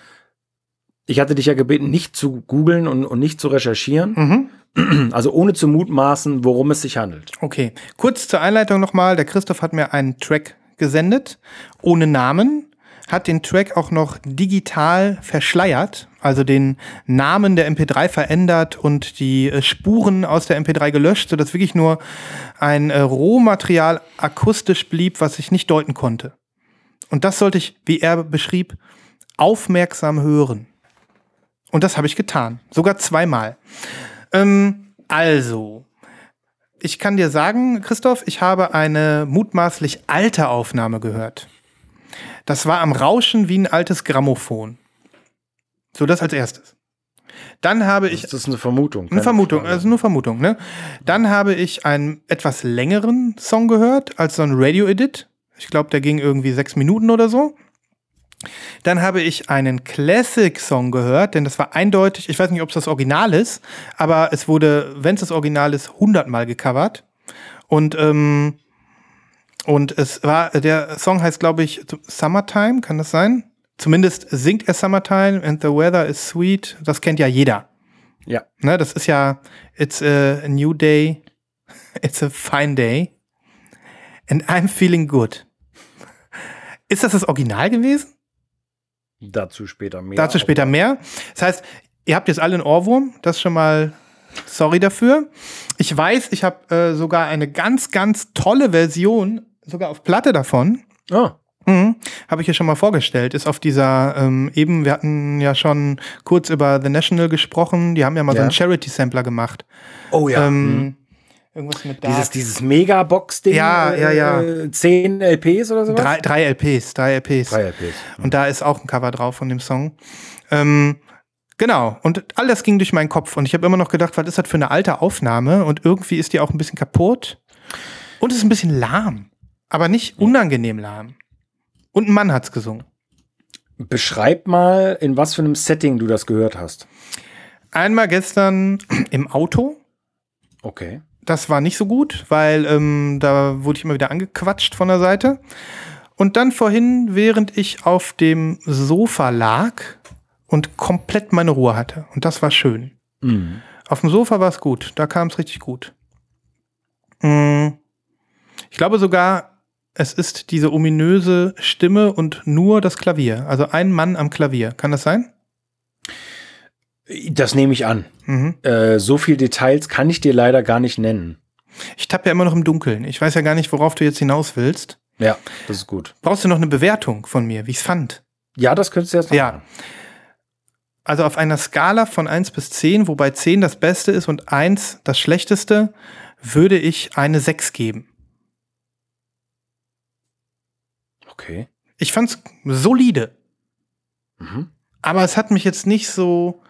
ich hatte dich ja gebeten, nicht zu googeln und, und nicht zu recherchieren, Mhm. also ohne zu mutmaßen, worum es sich handelt. Okay. Kurz zur Einleitung nochmal. Der Christoph hat mir einen Track gesendet, ohne Namen, hat den Track auch noch digital verschleiert, also den Namen der MP3 verändert und die äh, Spuren aus der MP3 gelöscht, sodass wirklich nur ein äh, Rohmaterial akustisch blieb, was ich nicht deuten konnte. Und das sollte ich, wie er beschrieb, aufmerksam hören. Und das habe ich getan. Sogar zweimal. Ähm, also, ich kann dir sagen, Christoph, ich habe eine mutmaßlich alte Aufnahme gehört. Das war am Rauschen wie ein altes Grammophon. So, das als erstes. Dann habe ich Das ist eine Vermutung. eine Vermutung, Frage. also nur Vermutung, ne? Dann habe ich einen etwas längeren Song gehört, als so ein Radio-Edit. Ich glaube, der ging irgendwie sechs Minuten oder so. Dann habe ich einen Classic-Song gehört, denn das war eindeutig, ich weiß nicht, ob es das Original ist, aber es wurde, wenn es das Original ist, hundertmal gecovert. Und, ähm, und es war, der Song heißt, glaube ich, Summertime, kann das sein? Zumindest singt er Summertime and the weather is sweet. Das kennt ja jeder. Ja. Ne, das ist ja, it's a new day, (laughs) it's a fine day, and I'm feeling good. Ist das das Original gewesen? Dazu später mehr. Dazu später mehr. Das heißt, ihr habt jetzt alle einen Ohrwurm, das schon mal sorry dafür. Ich weiß, ich habe äh, sogar eine ganz, ganz tolle Version, sogar auf Platte davon. Ah, Mhm. Habe ich hier schon mal vorgestellt. Ist auf dieser, ähm, eben, wir hatten ja schon kurz über The National gesprochen. Die haben ja mal so Ja. einen Charity-Sampler gemacht. oh ja. Ähm, Irgendwas mit Dieses, Dark. dieses Megabox-Ding. Ja, ja, ja. Äh, zehn LPs oder sowas? Drei, drei LPs, drei LPs. Drei LPs. Und da ist auch ein Cover drauf von dem Song. Ähm, genau. Und alles ging durch meinen Kopf. Und ich habe immer noch gedacht, was ist das für eine alte Aufnahme? Und irgendwie ist die auch ein bisschen kaputt. Und es ist ein bisschen lahm. Aber nicht unangenehm lahm. Und ein Mann hat's gesungen. Beschreib mal, in was für einem Setting du das gehört hast. Einmal gestern im Auto. Okay. Das war nicht so gut, weil ähm, da wurde ich immer wieder angequatscht von der Seite. Und dann vorhin, während ich auf dem Sofa lag und komplett meine Ruhe hatte. Und das war schön. Mhm. Auf dem Sofa war es gut. Da kam es richtig gut. Mm. Ich glaube sogar, es ist diese ominöse Stimme und nur das Klavier. Also ein Mann am Klavier. Kann das sein? Das nehme ich an. Mhm. Äh, so viel Details kann ich dir leider gar nicht nennen. Ich tappe ja immer noch im Dunkeln. Ich weiß ja gar nicht, worauf du jetzt hinaus willst. Ja, das ist gut. Brauchst du noch eine Bewertung von mir, wie ich es fand? Ja, das könntest du jetzt noch Ja. machen. Also auf einer Skala von 1 bis 10, wobei 10 das Beste ist und 1 das Schlechteste, würde ich eine 6 geben. Okay. Ich fand's solide, Mhm. aber es hat mich jetzt nicht so,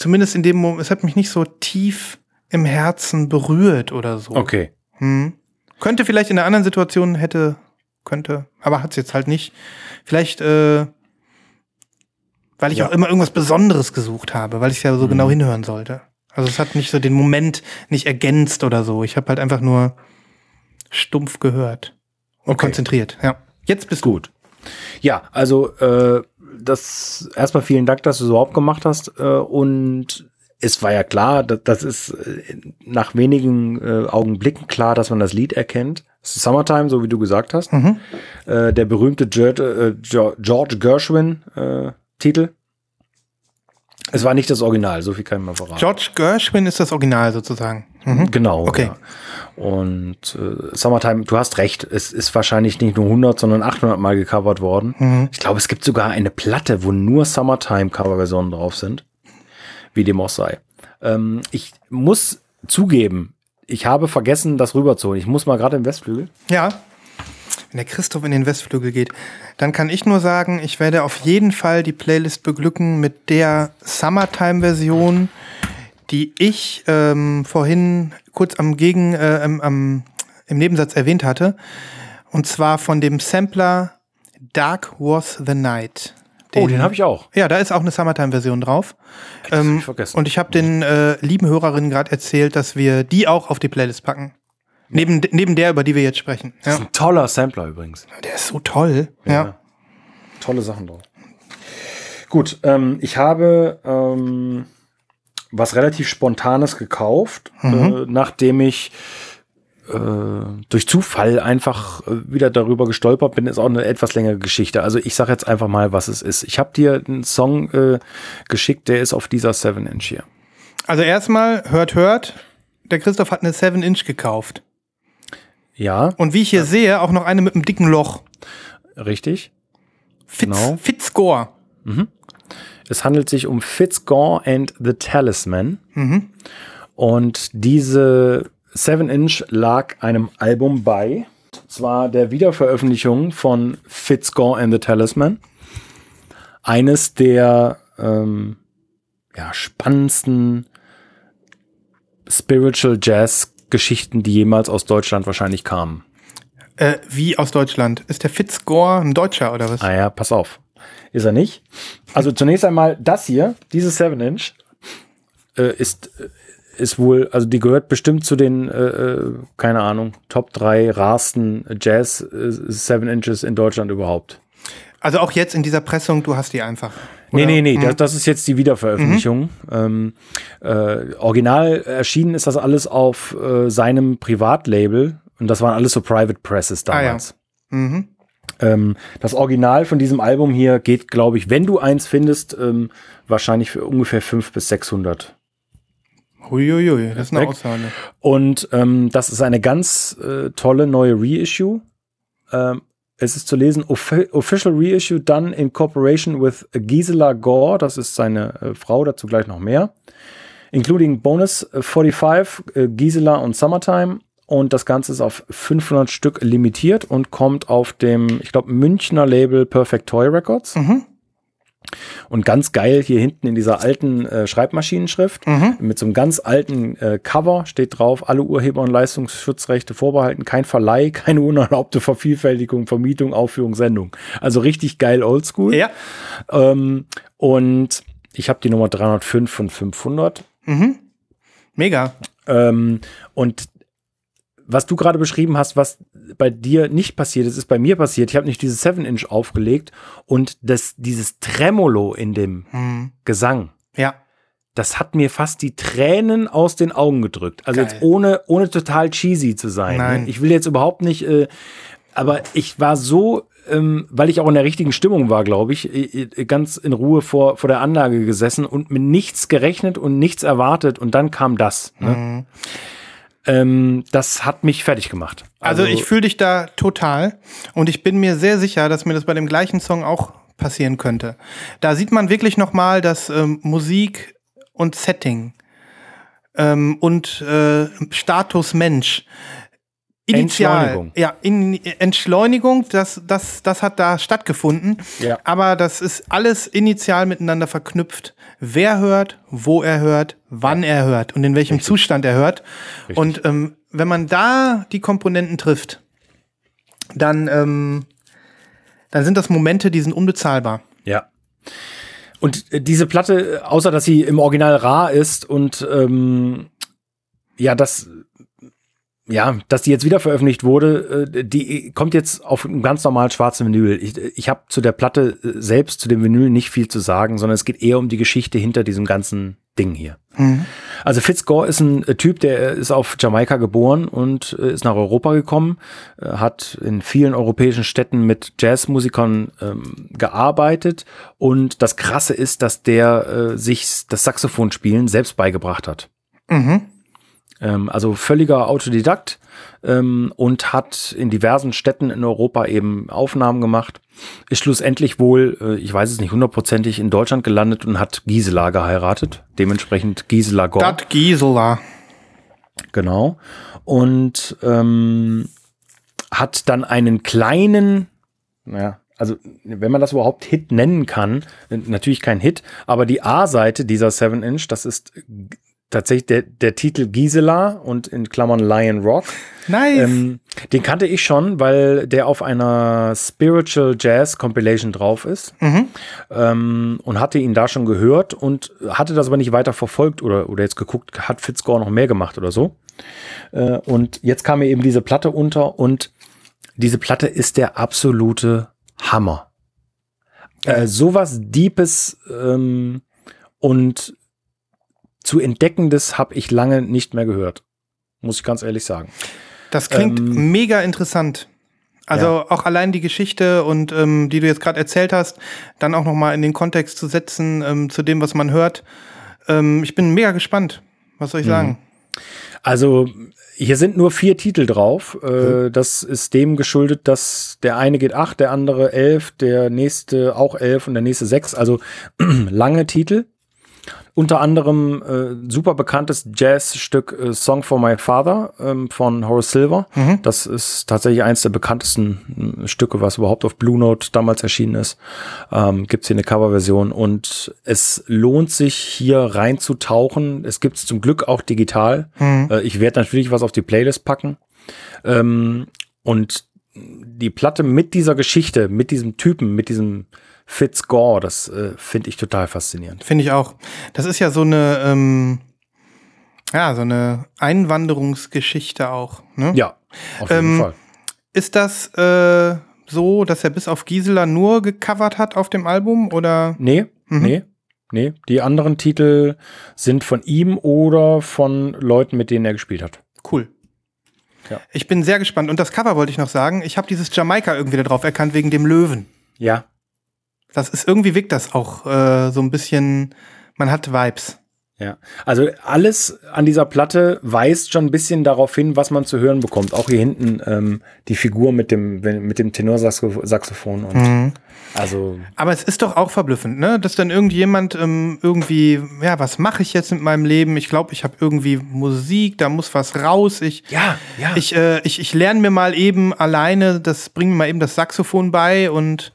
zumindest in dem Moment, es hat mich nicht so tief im Herzen berührt oder so. Okay. Hm. Könnte vielleicht in einer anderen Situation hätte, könnte, aber hat's jetzt halt nicht. Vielleicht, äh, weil ich Ja. auch immer irgendwas Besonderes gesucht habe, weil ich ja so Mhm. genau hinhören sollte. Also es hat nicht so den Moment nicht ergänzt oder so. Ich habe halt einfach nur stumpf gehört und Okay. konzentriert. Ja. Jetzt bist du. Gut. Ja, also äh, das erstmal vielen Dank, dass du es überhaupt gemacht hast. Äh, und es war ja klar, das, das ist äh, nach wenigen äh, Augenblicken klar, dass man das Lied erkennt. Es ist Summertime, so wie du gesagt hast. Mhm. Äh, der berühmte George, äh, George Gershwin äh, Titel. Es war nicht das Original, so viel kann ich mal verraten. George Gershwin ist das Original sozusagen. Mhm. Genau. Okay. Ja. Und äh, Summertime, du hast recht, es ist wahrscheinlich nicht nur 100, sondern 800 Mal gecovert worden. Mhm. Ich glaube, es gibt sogar eine Platte, wo nur Summertime-Coverversionen drauf sind, wie dem auch sei. Ähm, ich muss zugeben, ich habe vergessen, das rüberzuholen. Ich muss mal gerade im Westflügel. Ja. Wenn der Christoph in den Westflügel geht, dann kann ich nur sagen, ich werde auf jeden Fall die Playlist beglücken mit der Summertime-Version, die ich ähm, vorhin kurz am Gegen, äh, am, am, im Nebensatz erwähnt hatte. Und zwar von dem Sampler Dark Was the Night. oh, den habe ich auch. Ja, da ist auch eine Summertime-Version drauf. Ähm, ich vergessen. Und ich habe den äh, lieben Hörerinnen gerade erzählt, dass wir die auch auf die Playlist packen. Neben, neben der, über die wir jetzt sprechen. Das ist ein toller Sampler übrigens. Der ist so toll. Ja. Tolle Sachen drauf. Gut, ähm, ich habe ähm, was relativ Spontanes gekauft, äh, nachdem ich äh, durch Zufall einfach äh, wieder darüber gestolpert bin. Ist auch eine etwas längere Geschichte. Also ich sage jetzt einfach mal, was es ist. Ich habe dir einen Song äh, geschickt, der ist auf dieser 7-Inch hier. Also erstmal, hört, hört. Der Christoph hat eine 7-Inch gekauft. Ja, Und wie ich hier sehe, auch noch eine mit einem dicken Loch. richtig. Fitz, Genau. Fitzscore. Es handelt sich um Fitzgore and the Talisman. Und diese 7-Inch lag einem Album bei. Zwar der Wiederveröffentlichung von Fitzgore and the Talisman. Eines der ähm, ja, spannendsten Spiritual Jazz Geschichten, die jemals aus Deutschland wahrscheinlich kamen. Äh, wie aus Deutschland. Ist der Fitzscore ein Deutscher oder was? Ah ja, pass auf. Ist er nicht. Also zunächst einmal das hier, diese 7-Inch, äh, ist, äh, ist wohl, also die gehört bestimmt zu den, äh, äh, keine Ahnung, Top 3 rarsten Jazz äh, 7-Inches in Deutschland überhaupt. Also auch jetzt in dieser Pressung, du hast die einfach. Nee, nee, nee, das, das ist jetzt die Wiederveröffentlichung. Ähm, äh, original erschienen ist das alles auf äh, seinem Privatlabel und das waren alles so Private Presses Ah, ja. damals. Mhm. Ähm, das Original von diesem Album hier geht, glaube ich, wenn du eins findest, ähm, wahrscheinlich für ungefähr 500 bis 600. Huiuiui, das ist eine. Aussage. Und ähm, das ist eine ganz äh, tolle neue Reissue. Es ist zu lesen, Offi Official Reissue done in cooperation with Gisela Gore, das ist seine äh, Frau, dazu gleich noch mehr. Including Bonus äh, 45, äh, Gisela und Summertime. Und das Ganze ist auf 500 Stück limitiert und kommt auf dem, ich glaube, Münchner Label Perfect Toy Records. Mhm. Und ganz geil hier hinten in dieser alten äh, Schreibmaschinenschrift Mhm. mit so einem ganz alten äh, Cover steht drauf, alle Urheber- und Leistungsschutzrechte vorbehalten, kein Verleih, (laughs) keine unerlaubte Vervielfältigung, Vermietung, Aufführung, Sendung. Also richtig geil oldschool. Ja. Ähm, und ich habe die Nummer 305 von 500. Mhm. Mega. Ähm, und was du gerade beschrieben hast, was bei dir nicht passiert ist, ist bei mir passiert. Ich habe nicht dieses 7-Inch aufgelegt und das, dieses Tremolo in dem Mhm. Gesang, Ja. das hat mir fast die Tränen aus den Augen gedrückt. Also Geil. jetzt ohne, ohne total cheesy zu sein. Nein. Ne? Ich will jetzt überhaupt nicht, äh, aber ich war so, ähm, weil ich auch in der richtigen Stimmung war, glaube ich, ganz in Ruhe vor, vor der Anlage gesessen und mit nichts gerechnet und nichts erwartet und dann kam das. Ne? Mhm. Ähm, das hat mich fertig gemacht. Also, ich fühle dich da total und ich bin mir sehr sicher, dass mir das bei dem gleichen Song auch passieren könnte. Da sieht man wirklich noch mal, dass ähm, Musik und Setting ähm, und äh, Status Mensch initial, Entschleunigung. ja, in, Entschleunigung, das, das, das hat da stattgefunden. Ja. Aber das ist alles initial miteinander verknüpft. Wer hört, wo er hört, wann er hört und in welchem Zustand er hört. Und ähm, wenn man da die Komponenten trifft, dann, ähm, dann sind das Momente, die sind unbezahlbar. Ja. Und äh, diese Platte, äh, außer dass sie im Original rar ist und ähm, ja, das ja, dass die jetzt wieder veröffentlicht wurde, äh, die kommt jetzt auf einem ganz normalen schwarzen Vinyl. Ich, ich habe zu der Platte äh, selbst, zu dem Vinyl nicht viel zu sagen, sondern es geht eher um die Geschichte hinter diesem ganzen Ding hier. Also Fitzgore ist ein äh, Typ, der ist auf Jamaika geboren und ist nach Europa gekommen, hat in vielen europäischen Städten mit Jazzmusikern ähm, gearbeitet und das Krasse ist, dass der äh, sich das Saxophonspielen selbst beigebracht hat. Ähm, also völliger Autodidakt ähm, und hat in diversen Städten in Europa eben Aufnahmen gemacht. Ist schlussendlich wohl, äh, ich weiß es nicht hundertprozentig, in Deutschland gelandet und hat Gisela geheiratet. Dementsprechend Gisela Gore. Dat Gisela. Genau. Und ähm, hat dann einen kleinen, naja, also wenn man das überhaupt Hit nennen kann, natürlich kein Hit, aber die A-Seite dieser 7 Inch, das ist tatsächlich der, der Titel Gisela und in Klammern Lion Rock. Nice. Ähm, den kannte ich schon, weil der auf einer Spiritual Jazz Compilation drauf ist ähm, und hatte ihn da schon gehört und hatte das aber nicht weiter verfolgt oder, oder jetzt geguckt, hat Fitzgore noch mehr gemacht oder so. Äh, und jetzt kam mir eben diese Platte unter und diese Platte ist der absolute Hammer. Äh, sowas Deepes ähm, und zu Entdeckendes habe ich lange nicht mehr gehört. Muss ich ganz ehrlich sagen. Das klingt Ähm, mega interessant. Also auch allein die Geschichte und ähm, die du jetzt gerade erzählt hast, dann auch noch mal in den Kontext zu setzen ähm, zu dem, was man hört. Ähm, ich bin mega gespannt. Was soll ich sagen? Also hier sind nur vier Titel drauf. Äh, Das ist dem geschuldet, dass der eine geht acht, der andere elf, der nächste auch elf und der nächste sechs. Also (clears throat) lange Titel. Unter anderem äh, super bekanntes Jazzstück äh, Song for My Father ähm, von Horace Silver. Das ist tatsächlich eins der bekanntesten äh, Stücke, was überhaupt auf Blue Note damals erschienen ist. Ähm, gibt hier eine Coverversion und es lohnt sich hier reinzutauchen. Es gibt es zum Glück auch digital. Äh, ich werde natürlich was auf die Playlist packen. Ähm, und die Platte mit dieser Geschichte, mit diesem Typen, mit diesem Fitzgore, das äh, finde ich total faszinierend. Finde ich auch. Das ist ja so eine, ähm, ja, so eine Einwanderungsgeschichte auch. Ne? Ja, auf jeden Ähm, Fall. Ist das äh, so, dass er bis auf Gisela nur gecovert hat auf dem Album oder? Nee, nee, nee. Die anderen Titel sind von ihm oder von Leuten, mit denen er gespielt hat. Cool. Ja. Ich bin sehr gespannt. Und das Cover wollte ich noch sagen. Ich habe dieses Jamaika irgendwie da drauf erkannt wegen dem Löwen. Ja. Das ist irgendwie wirkt das auch äh, so ein bisschen. Man hat Vibes. Ja, also alles an dieser Platte weist schon ein bisschen darauf hin, was man zu hören bekommt. Auch hier hinten ähm, die Figur mit dem mit dem Tenorsaxophon und also Aber es ist doch auch verblüffend, ne? Dass dann irgendjemand ähm, irgendwie, ja, was mache ich jetzt mit meinem Leben? Ich glaube, ich habe irgendwie Musik, da muss was raus. Ich, Ja, ja. Ich, äh, ich, ich lerne mir mal eben alleine, das bringt mir mal eben das Saxophon bei und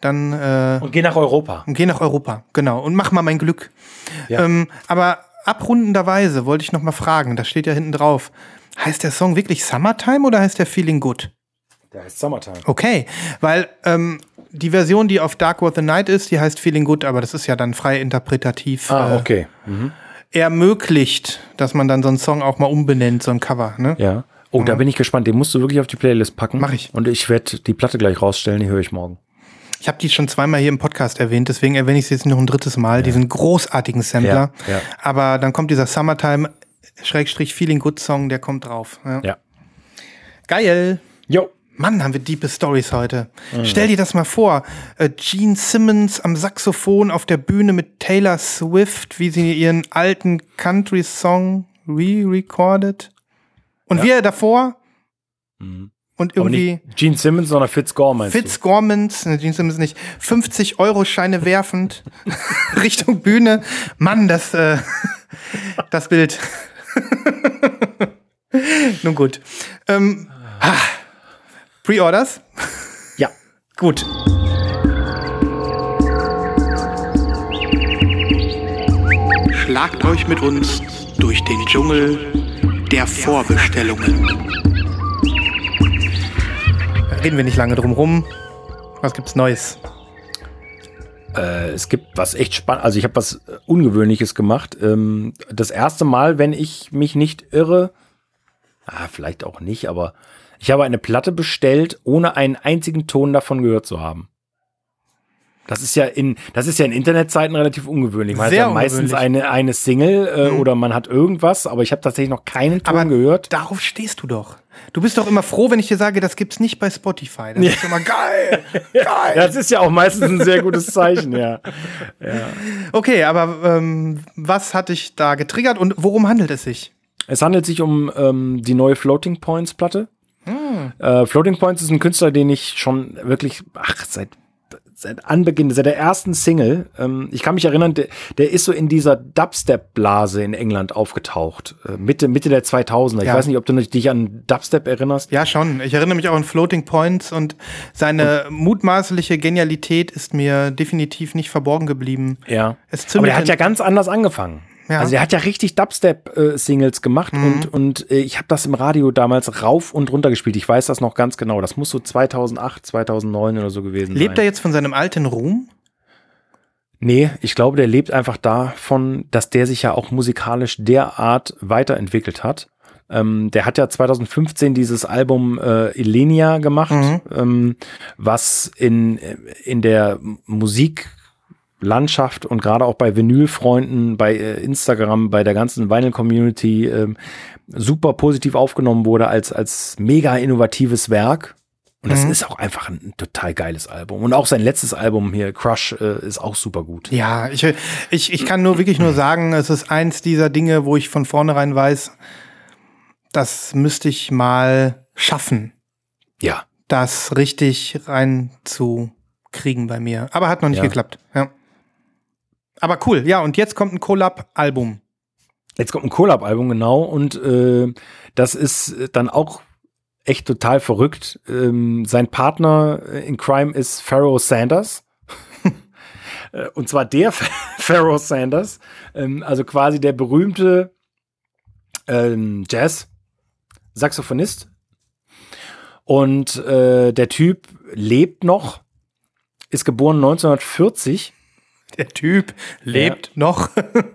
dann äh, und geh nach Europa. und geh nach Europa, genau, und mach mal mein Glück. Ja. Ähm, aber abrundenderweise wollte ich noch mal fragen, das steht ja hinten drauf. Heißt der Song wirklich Summertime oder heißt der Feeling Good? Der heißt Summertime. Okay, weil ähm, die Version, die auf Dark What the Night ist, die heißt Feeling Good, aber das ist ja dann frei interpretativ. Ah, äh, okay. ermöglicht, dass man dann so einen Song auch mal umbenennt, so ein Cover, ne? Ja. Oh, da bin ich gespannt. Den musst du wirklich auf die Playlist packen. Mach ich. Und ich werde die Platte gleich rausstellen, die höre ich morgen. Ich habe die schon zweimal hier im Podcast erwähnt, deswegen erwähne ich sie jetzt noch ein drittes Mal, diesen großartigen Sampler. Ja, ja. Aber dann kommt dieser Summertime Schrägstrich Feeling Good Song, der kommt drauf. Ja. Ja. Geil. Jo. Mann, haben wir diepe Stories heute. Stell dir das mal vor. Äh, Gene Simmons am Saxophon auf der Bühne mit Taylor Swift, wie sie ihren alten Country-Song re-recorded. Und wir davor. Und Aber irgendwie nicht Gene Simmons, sondern Fitzgore meinst Fitz Gormans, ne, Gene Simmons nicht, 50 Euro Scheine werfend (laughs) Richtung Bühne. Mann, das, äh, (laughs) das Bild. (laughs) Nun gut. Ähm, ha. Pre-Orders? Ja. Gut. Schlagt euch mit uns durch den Dschungel der Vorbestellungen. Reden wir nicht lange drum rum. Was gibt's Neues? Äh, es gibt was echt spannend. Also ich habe was äh, Ungewöhnliches gemacht. Ähm, das erste Mal, wenn ich mich nicht irre, ah, vielleicht auch nicht, aber ich habe eine Platte bestellt, ohne einen einzigen Ton davon gehört zu haben. Das ist ja in, das ist ja in Internetzeiten relativ ungewöhnlich. Man Sehr hat ja meistens eine, eine Single äh, oder man hat irgendwas, aber ich habe tatsächlich noch keinen Ton Aber gehört. darauf stehst du doch. Du bist doch immer froh, wenn ich dir sage, das gibt's nicht bei Spotify. Das ist immer geil. (laughs) geil. Das ist ja auch meistens ein sehr gutes Zeichen, ja. Okay, aber ähm, was hat dich da getriggert und worum handelt es sich? Es handelt sich um ähm, die neue Floating Points Platte. Äh, Floating Points ist ein Künstler, den ich schon wirklich, ach, seit, seit Anbeginn, seit der ersten Single, ähm, ich kann mich erinnern, der, der ist so in dieser Dubstep-Blase in England aufgetaucht. Äh, Mitte, Mitte der 2000er. Ich Ja. weiß nicht, ob du dich an Dubstep erinnerst. Ja, schon. Ich erinnere mich auch an Floating Points und seine mutmaßliche Genialität ist mir definitiv nicht verborgen geblieben. Ja. Es Aber der hat ja ganz anders angefangen. Ja. Mhm. Also der hat ja richtig Dubstep-Singles gemacht und, und äh, ich habe das im Radio damals rauf und runter gespielt. Ich weiß das noch ganz genau. Das muss so 2008, 2009 oder so gewesen sein. Lebt er jetzt von seinem alten Ruhm? Nee, ich glaube, der lebt einfach davon, dass der sich ja auch musikalisch derart weiterentwickelt hat. Ähm, der hat ja 2015 dieses Album äh, Elenia gemacht, Mhm. ähm, was in, in der Musiklandschaft und gerade auch bei Vinylfreunden, bei äh, Instagram, bei der ganzen Vinyl-Community ähm, super positiv aufgenommen wurde als, als mega innovatives Werk. Und das Mhm. ist auch einfach ein total geiles Album. Und auch sein letztes Album hier, Crush, äh, ist auch super gut. Ja, ich, ich, ich kann nur wirklich nur sagen, es ist eins dieser Dinge, wo ich von vornherein weiß, das müsste ich mal schaffen, Ja. das richtig reinzukriegen bei mir. Aber hat noch nicht Ja. geklappt. Ja. Aber cool, ja, und jetzt kommt ein Collab-Album. Jetzt kommt ein Collab-Album, genau. Und äh, das ist dann auch echt total verrückt. Ähm, sein Partner in Crime ist Pharaoh Sanders. (laughs) Und zwar der (laughs) Pharaoh Sanders. Ähm, also quasi der berühmte ähm, Jazz-Saxophonist. Und äh, der Typ lebt noch, ist geboren 1940. Der Typ lebt noch.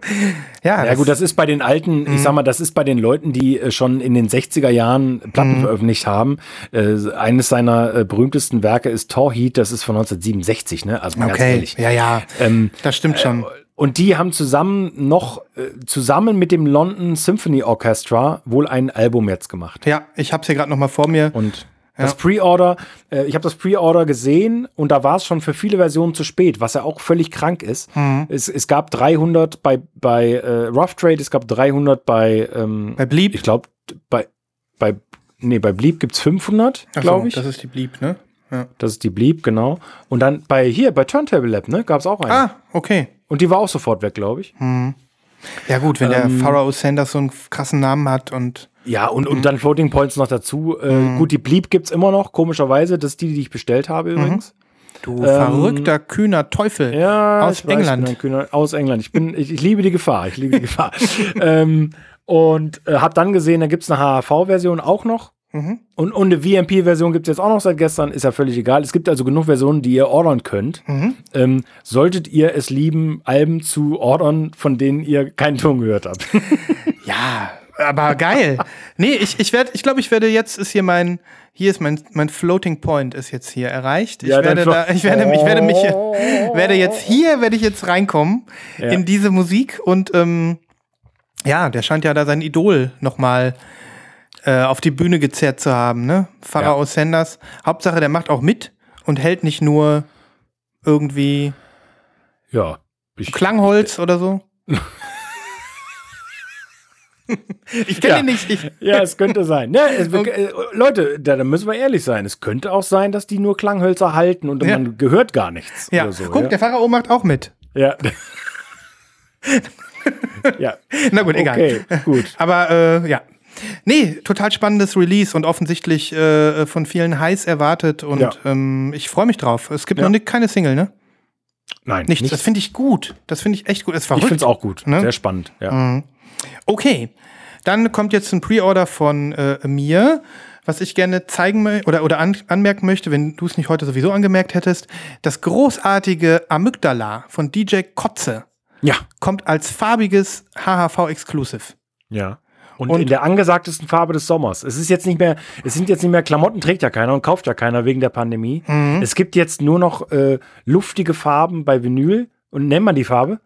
(laughs) ja, Ja gut, das ist bei den alten, ich sag mal, das ist bei den Leuten, die äh, schon in den 60er Jahren Platten Mhm. veröffentlicht haben. Äh, eines seiner äh, berühmtesten Werke ist Torheat, das ist von 1967, ne? Also mal ganz okay. ehrlich. Ja, ja, Ähm, das stimmt schon. und die haben zusammen noch, äh, zusammen mit dem London Symphony Orchestra wohl ein Album jetzt gemacht. Ja, ich habe es hier gerade noch mal vor mir. Und das Pre-Order, äh, ich habe das Pre-Order gesehen und da war es schon für viele Versionen zu spät, was ja auch völlig krank ist. Mhm. Es, es gab 300 bei, bei äh, Rough Trade, es gab 300 bei, ähm, Bei Bleep. ich glaube, bei, bei, nee, bei Bleep gibt's 500, Ach so, glaube ich. Das ist die Bleep, ne? Ja. Das ist die Bleep, genau. Und dann bei hier, bei Turntable Lab, ne, gab's auch eine. Ah, okay. Und die war auch sofort weg, glaube ich. Ja gut, wenn Ähm, der Pharaoh Sanders so einen krassen Namen hat und Ja, und, Mhm. und dann Floating Points noch dazu. Äh, Gut, die Bleep gibt's immer noch, komischerweise. Das ist die, die ich bestellt habe übrigens. du verrückter, kühner Teufel Ähm, Ja, aus weiß, England. ein Kühner- aus England. Ich bin, ich, ich liebe die Gefahr. Ich liebe die Gefahr. (laughs) ähm, und äh, habe dann gesehen, da gibt's eine HHV-Version auch noch. Mhm. Und, und eine VMP-Version gibt's jetzt auch noch seit gestern. Ist ja völlig egal. Es gibt also genug Versionen, die ihr ordern könnt. Mhm. Ähm, solltet ihr es lieben, Alben zu ordern, von denen ihr keinen Ton gehört habt. (laughs) Ja, aber geil. nee, ich, ich werde, ich glaube, ich werde jetzt ist hier mein, hier ist mein, mein Floating Point ist jetzt hier erreicht. Ich Ja, werde da, ich werde, ich werde mich, werde jetzt hier, werde ich jetzt reinkommen Ja. in diese Musik und ähm, ja, der scheint ja da sein Idol nochmal äh, auf die Bühne gezerrt zu haben, ne? Pharao Sanders. Hauptsache, der macht auch mit und hält nicht nur irgendwie ja. Ich, Klangholz oder so. (laughs) ich kenne Ja. ihn nicht. Ich, Ja, es könnte sein. Ja, es, äh, Leute, da, da müssen wir ehrlich sein. Es könnte auch sein, dass die nur Klanghölzer halten und Ja. man gehört gar nichts. ja, Oder so, guck, ja. der Pharao macht auch mit. Ja. (laughs) ja. Na gut, egal. Okay, gut. Aber äh, ja. Nee, total spannendes Release und offensichtlich äh, von vielen heiß erwartet und Ja. ähm, ich freue mich drauf. Es gibt Ja. noch nicht, keine Single, ne? Nein, Nichts. Das finde ich gut. Das finde ich echt gut. Das ist ich verrückt. finde es auch gut. Ne? Sehr spannend. Ja. Okay, dann kommt jetzt ein Pre-Order von äh, mir, was ich gerne zeigen oder, oder an, anmerken möchte, wenn du es nicht heute sowieso angemerkt hättest. Das großartige Amygdala von DJ Kotze ja. kommt als farbiges HHV Exclusive. Ja. Und, Und- in der angesagtesten Farbe des Sommers. Es ist jetzt nicht mehr, es sind jetzt nicht mehr Klamotten trägt ja keiner und kauft ja keiner wegen der Pandemie. Mhm. Es gibt jetzt nur noch äh, luftige Farben bei Vinyl. Und nennt man die Farbe?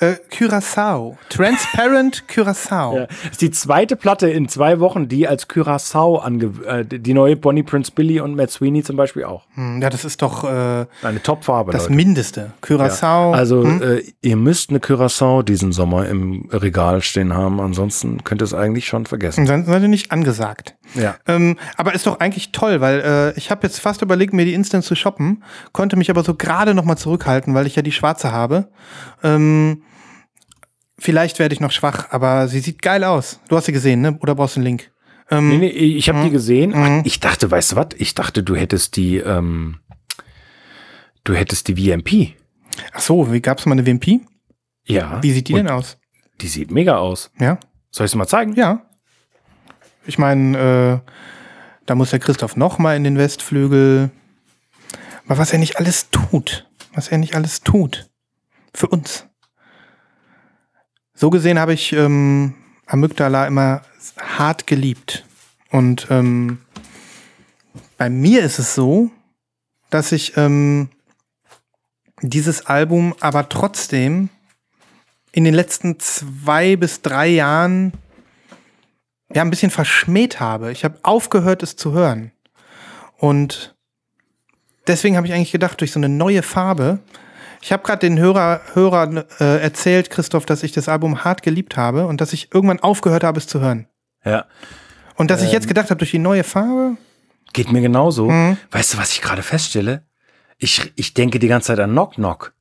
Äh, Curaçao. Transparent (laughs) Curaçao. Ja. Das ist die zweite Platte in zwei Wochen, die als Curaçao ange äh, die neue Bonnie Prince Billy und Matt Sweeney zum Beispiel auch. Hm, Ja, das ist doch äh, Eine Top-Farbe. das Leute. Mindeste. Curaçao. Also hm? äh, ihr müsst eine Curaçao diesen Sommer im Regal stehen haben, ansonsten könnt ihr es eigentlich schon vergessen. Sonst seid ihr nicht angesagt. Ja. Ähm, aber ist doch eigentlich toll, weil äh, ich habe jetzt fast überlegt, mir die Instant zu shoppen, konnte mich aber so gerade noch mal zurückhalten, weil ich ja die schwarze habe. Ähm, vielleicht werde ich noch schwach, aber sie sieht geil aus. Du hast sie gesehen, ne? Oder brauchst du einen Link? Ähm, Nee, nee, ich habe die gesehen. Mhm. Ach, Ich dachte, weißt du was? Ich dachte, du hättest die, ähm, du hättest die VMP. Ach so, wie gab's mal eine WMP? Ja. Wie sieht die denn aus? Die sieht mega aus. Ja, Soll ich es mal zeigen? ja. Ich meine, äh, da muss der Christoph noch mal in den Westflügel. Aber was er nicht alles tut, was er nicht alles tut für uns. So gesehen habe ich ähm, Amygdala immer hart geliebt. Und ähm, bei mir ist es so, dass ich ähm, dieses Album aber trotzdem in den letzten zwei bis drei Jahren ja ein bisschen verschmäht habe. Ich habe aufgehört, es zu hören. Und deswegen habe ich eigentlich gedacht, durch so eine neue Farbe. Ich habe gerade den Hörer, Hörern äh, erzählt, Christoph, dass ich das Album hart geliebt habe und dass ich irgendwann aufgehört habe, es zu hören. Ja. Und dass ich jetzt gedacht habe, durch die neue Farbe. Geht mir genauso. Mhm. Weißt du, was ich gerade feststelle? Ich, ich denke die ganze Zeit an Knock Knock.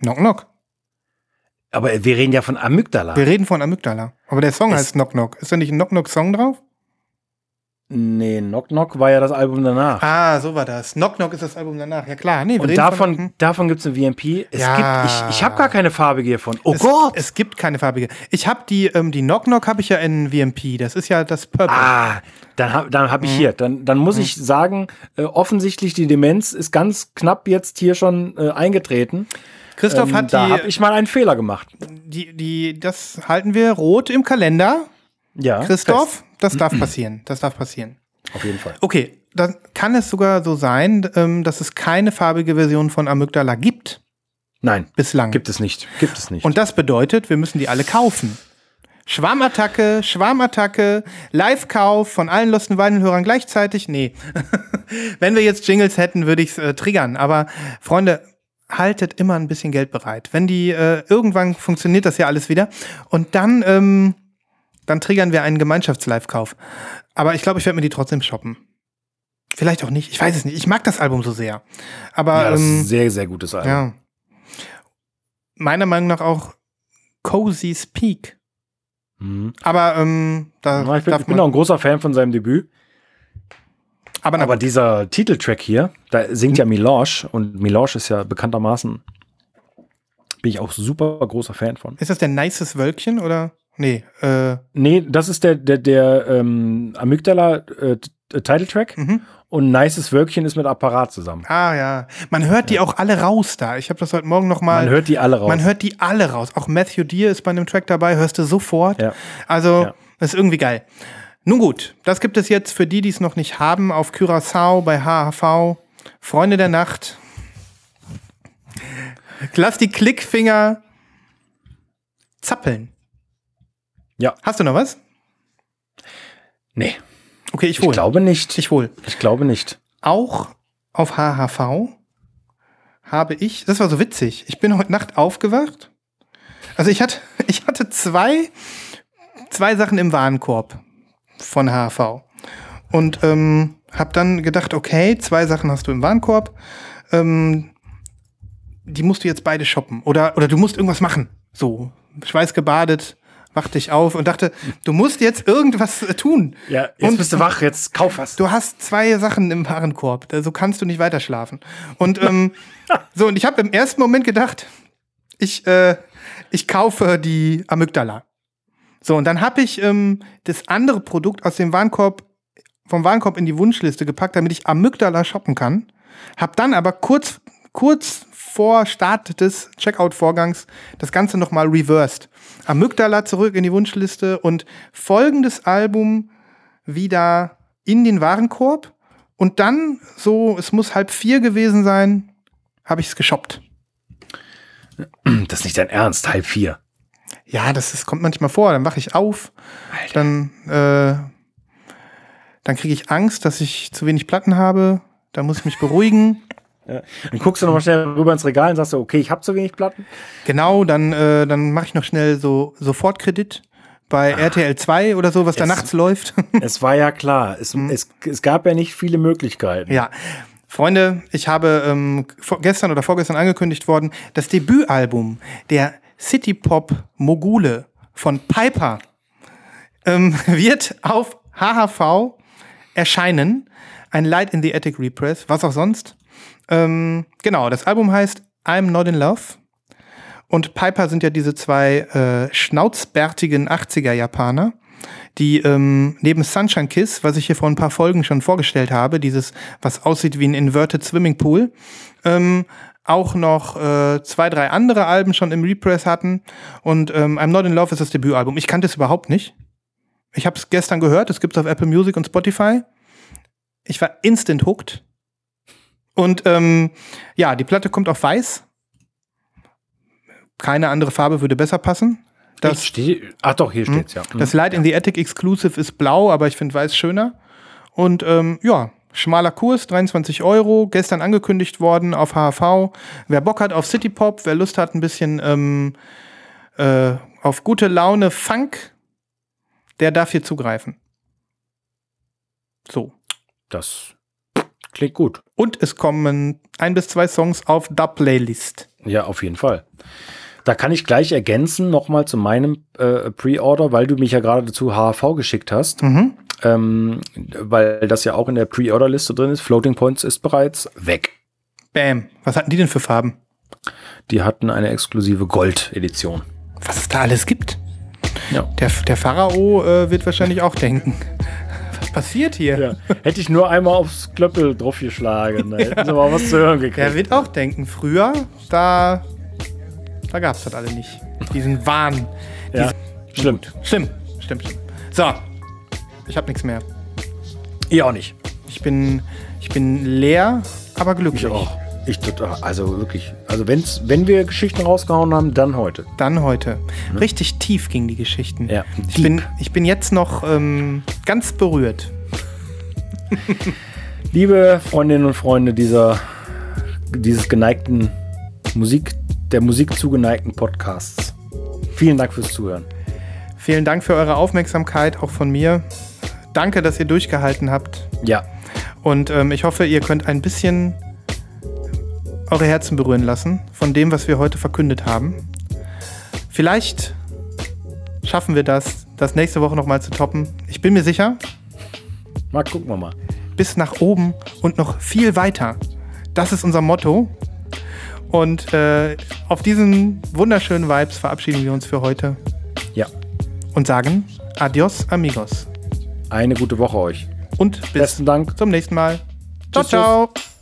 Knock Knock. Aber wir reden ja von Amygdala. Wir reden von Amygdala. Aber der Song Es- heißt Knock Knock. Ist da nicht ein Knock Knock Song drauf? Nee, Knock Knock war ja das Album danach. Ah, so war das. Knock Knock ist das Album danach. Ja klar. Nee, Und davon, von, davon gibt es eine VMP. Es Ja. gibt, ich, ich habe gar keine farbige hiervon. Oh es, Gott! Es gibt keine farbige. Ich habe die, ähm, die Knock Knock habe ich ja in VMP. Das ist ja das Purple. Ah, dann habe dann hab ich Mhm. hier. Dann, dann muss ich sagen, äh, offensichtlich die Demenz ist ganz knapp jetzt hier schon äh, eingetreten. Christoph Ähm, hat da die, habe ich mal einen Fehler gemacht. die, die, das halten wir rot im Kalender. Ja, Christoph, das darf passieren. Das darf passieren. fest, auf jeden Fall. Okay, dann kann es sogar so sein, ähm, dass es keine farbige Version von Amygdala gibt. Nein, Bislang. gibt es nicht. Gibt es nicht. Und das bedeutet, wir müssen die alle kaufen. Schwarmattacke, Schwarmattacke, Live-Kauf von allen Lost in Vinyl-Hörern gleichzeitig? Nee. (laughs) Wenn wir jetzt Jingles hätten, würde ich es äh, triggern. Aber Freunde, haltet immer ein bisschen Geld bereit. Wenn die, äh, irgendwann funktioniert das ja alles wieder. Und dann, ähm, dann triggern wir einen Gemeinschafts-Live-Kauf. Aber ich glaube, ich werde mir die trotzdem shoppen. Vielleicht auch nicht. Ich weiß es nicht. Ich mag das Album so sehr. Aber ja, das ist ähm, ein sehr, sehr gutes Album. ja. Meiner Meinung nach auch Cozy Speak. Mhm. Aber ähm, da Ja, ich bin, ich bin auch ein großer Fan von seinem Debüt. aber, Aber dieser Titeltrack hier, da singt ja Milosh und Milosh ist ja bekanntermaßen, bin ich auch super großer Fan von. ist das der nices Wölkchen oder? Nee, äh, Nee, das ist der, der, der ähm, Amygdala äh, äh, Titeltrack mhm. und Nices Wölkchen ist mit Apparat zusammen. ah ja. Man hört die auch alle raus da. Ich habe das heute Morgen noch mal. Man hört die alle raus. Man hört die alle raus. Auch Matthew Deere ist bei einem Track dabei, hörst du sofort. Ja. Also, Ja. das ist irgendwie geil. Nun gut, das gibt es jetzt für die, die es noch nicht haben, auf Curaçao bei HHV. Freunde der Nacht. Lass die Klickfinger zappeln. Ja. Hast du noch was? nee, Okay, ich ich wohl. glaube nicht. Ich wohl. Ich glaube nicht. Auch auf HHV habe ich, das war so witzig, ich bin heute Nacht aufgewacht. Also ich hatte, (laughs) ich hatte zwei, zwei Sachen im Warenkorb von HHV. Und ähm, habe dann gedacht, okay, zwei Sachen hast du im Warenkorb. Ähm, die musst du jetzt beide shoppen. Oder, oder du musst irgendwas machen. So, schweißgebadet, wachte ich auf und dachte, du musst jetzt irgendwas äh, tun. Ja, jetzt Und- bist du wach, jetzt kauf was. Du hast zwei Sachen im Warenkorb, da- so kannst du nicht weiter schlafen. Und ähm, (laughs) so, und ich habe im ersten Moment gedacht, ich, äh, ich kaufe die Amygdala. So, und dann habe ich ähm, das andere Produkt aus dem Warenkorb, vom Warenkorb in die Wunschliste gepackt, damit ich Amygdala shoppen kann. Hab dann aber kurz kurz vor Start des Checkout-Vorgangs das Ganze nochmal reversed. Amygdala zurück in die Wunschliste und folgendes Album wieder in den Warenkorb. Und dann, so, es muss halb vier gewesen sein, habe ich es geshoppt. Das ist nicht dein Ernst, halb vier. Ja, das, das kommt manchmal vor. Dann wache ich auf, dann, äh, dann kriege ich Angst, dass ich zu wenig Platten habe. Da muss ich mich beruhigen. Ja. Dann guckst du nochmal schnell rüber ins Regal und sagst so, okay, ich habe zu wenig Platten. Genau, dann, äh, dann mache ich noch schnell so Sofortkredit bei RTL 2 oder so, was da Es- nachts läuft. (laughs) Es war ja klar, es, es, es gab ja nicht viele Möglichkeiten. ja. Freunde, ich habe ähm, gestern oder vorgestern angekündigt worden, das Debütalbum der City Pop Mogule von Piper ähm, (laughs) wird auf HHV erscheinen. Ein Light in the Attic Repress, was auch sonst. Ähm, genau, das Album heißt I'm Not in Love. Und Piper sind ja diese zwei äh, schnauzbärtigen 80er-Japaner, die ähm, neben Sunshine Kiss, was ich hier vor ein paar Folgen schon vorgestellt habe, dieses, was aussieht wie ein Inverted Swimming Pool, ähm, auch noch äh, zwei, drei andere Alben schon im Repress hatten. Und ähm, I'm Not in Love ist das Debütalbum. Ich kannte es überhaupt nicht. Ich habe es gestern gehört, es gibt es auf Apple Music und Spotify. Ich war instant hooked. Und ähm, ja, die Platte kommt auf weiß. Keine andere Farbe würde besser passen. Das steht, ach doch, hier steht's ja. das Light in the Attic Exclusive ist blau, aber ich finde weiß schöner. Und ähm, ja, schmaler Kurs, 23 Euro, gestern angekündigt worden auf HHV. Wer Bock hat auf City Pop, wer Lust hat, ein bisschen ähm, äh, auf gute Laune Funk, der darf hier zugreifen. So. Das klingt gut. Und es kommen ein bis zwei Songs auf der Playlist. Ja, auf jeden Fall. Da kann ich gleich ergänzen, nochmal zu meinem äh, Pre-Order, weil du mich ja gerade zu HHV geschickt hast, Mhm. ähm, weil das ja auch in der Pre-Order-Liste drin ist. Floating Points ist bereits weg. Bam. Was hatten die denn für Farben? Die hatten eine exklusive Gold-Edition. Was es da alles gibt. Ja. Der, der Pharao äh, wird wahrscheinlich auch denken. Was passiert hier? Ja. Hätte ich nur einmal aufs Klöppel draufgeschlagen, da hätten sie mal was zu hören gekriegt. Der wird auch denken, früher, da, da gab es das alle nicht. Diesen Wahn. ja. Stimmt. Schlimm, stimmt, stimmt. So, ich habe nichts mehr. Ihr auch nicht. Ich bin, ich bin leer, aber glücklich. Ich auch. Ich total. Also wirklich. Also wenn's, wenn wir Geschichten rausgehauen haben, dann heute. Dann heute. Richtig tief ging die Geschichten. Ja, Ich deep. bin, ich bin jetzt noch ähm, ganz berührt. (laughs) Liebe Freundinnen und Freunde dieser, dieses geneigten Musik, der Musik zugeneigten Podcasts. Vielen Dank fürs Zuhören. Vielen Dank für eure Aufmerksamkeit, auch von mir. Danke, dass ihr durchgehalten habt. Ja, Und ähm, ich hoffe, ihr könnt ein bisschen eure Herzen berühren lassen von dem, was wir heute verkündet haben. Vielleicht schaffen wir das, das nächste Woche nochmal zu toppen. Ich bin mir sicher, mal gucken wir mal. bis nach oben und noch viel weiter. Das ist unser Motto. Und äh, auf diesen wunderschönen Vibes verabschieden wir uns für heute Ja, und sagen Adios, amigos. eine gute Woche euch. Und bis Besten Dank. zum nächsten Mal. Ciao, Tschüss, tschüss. ciao.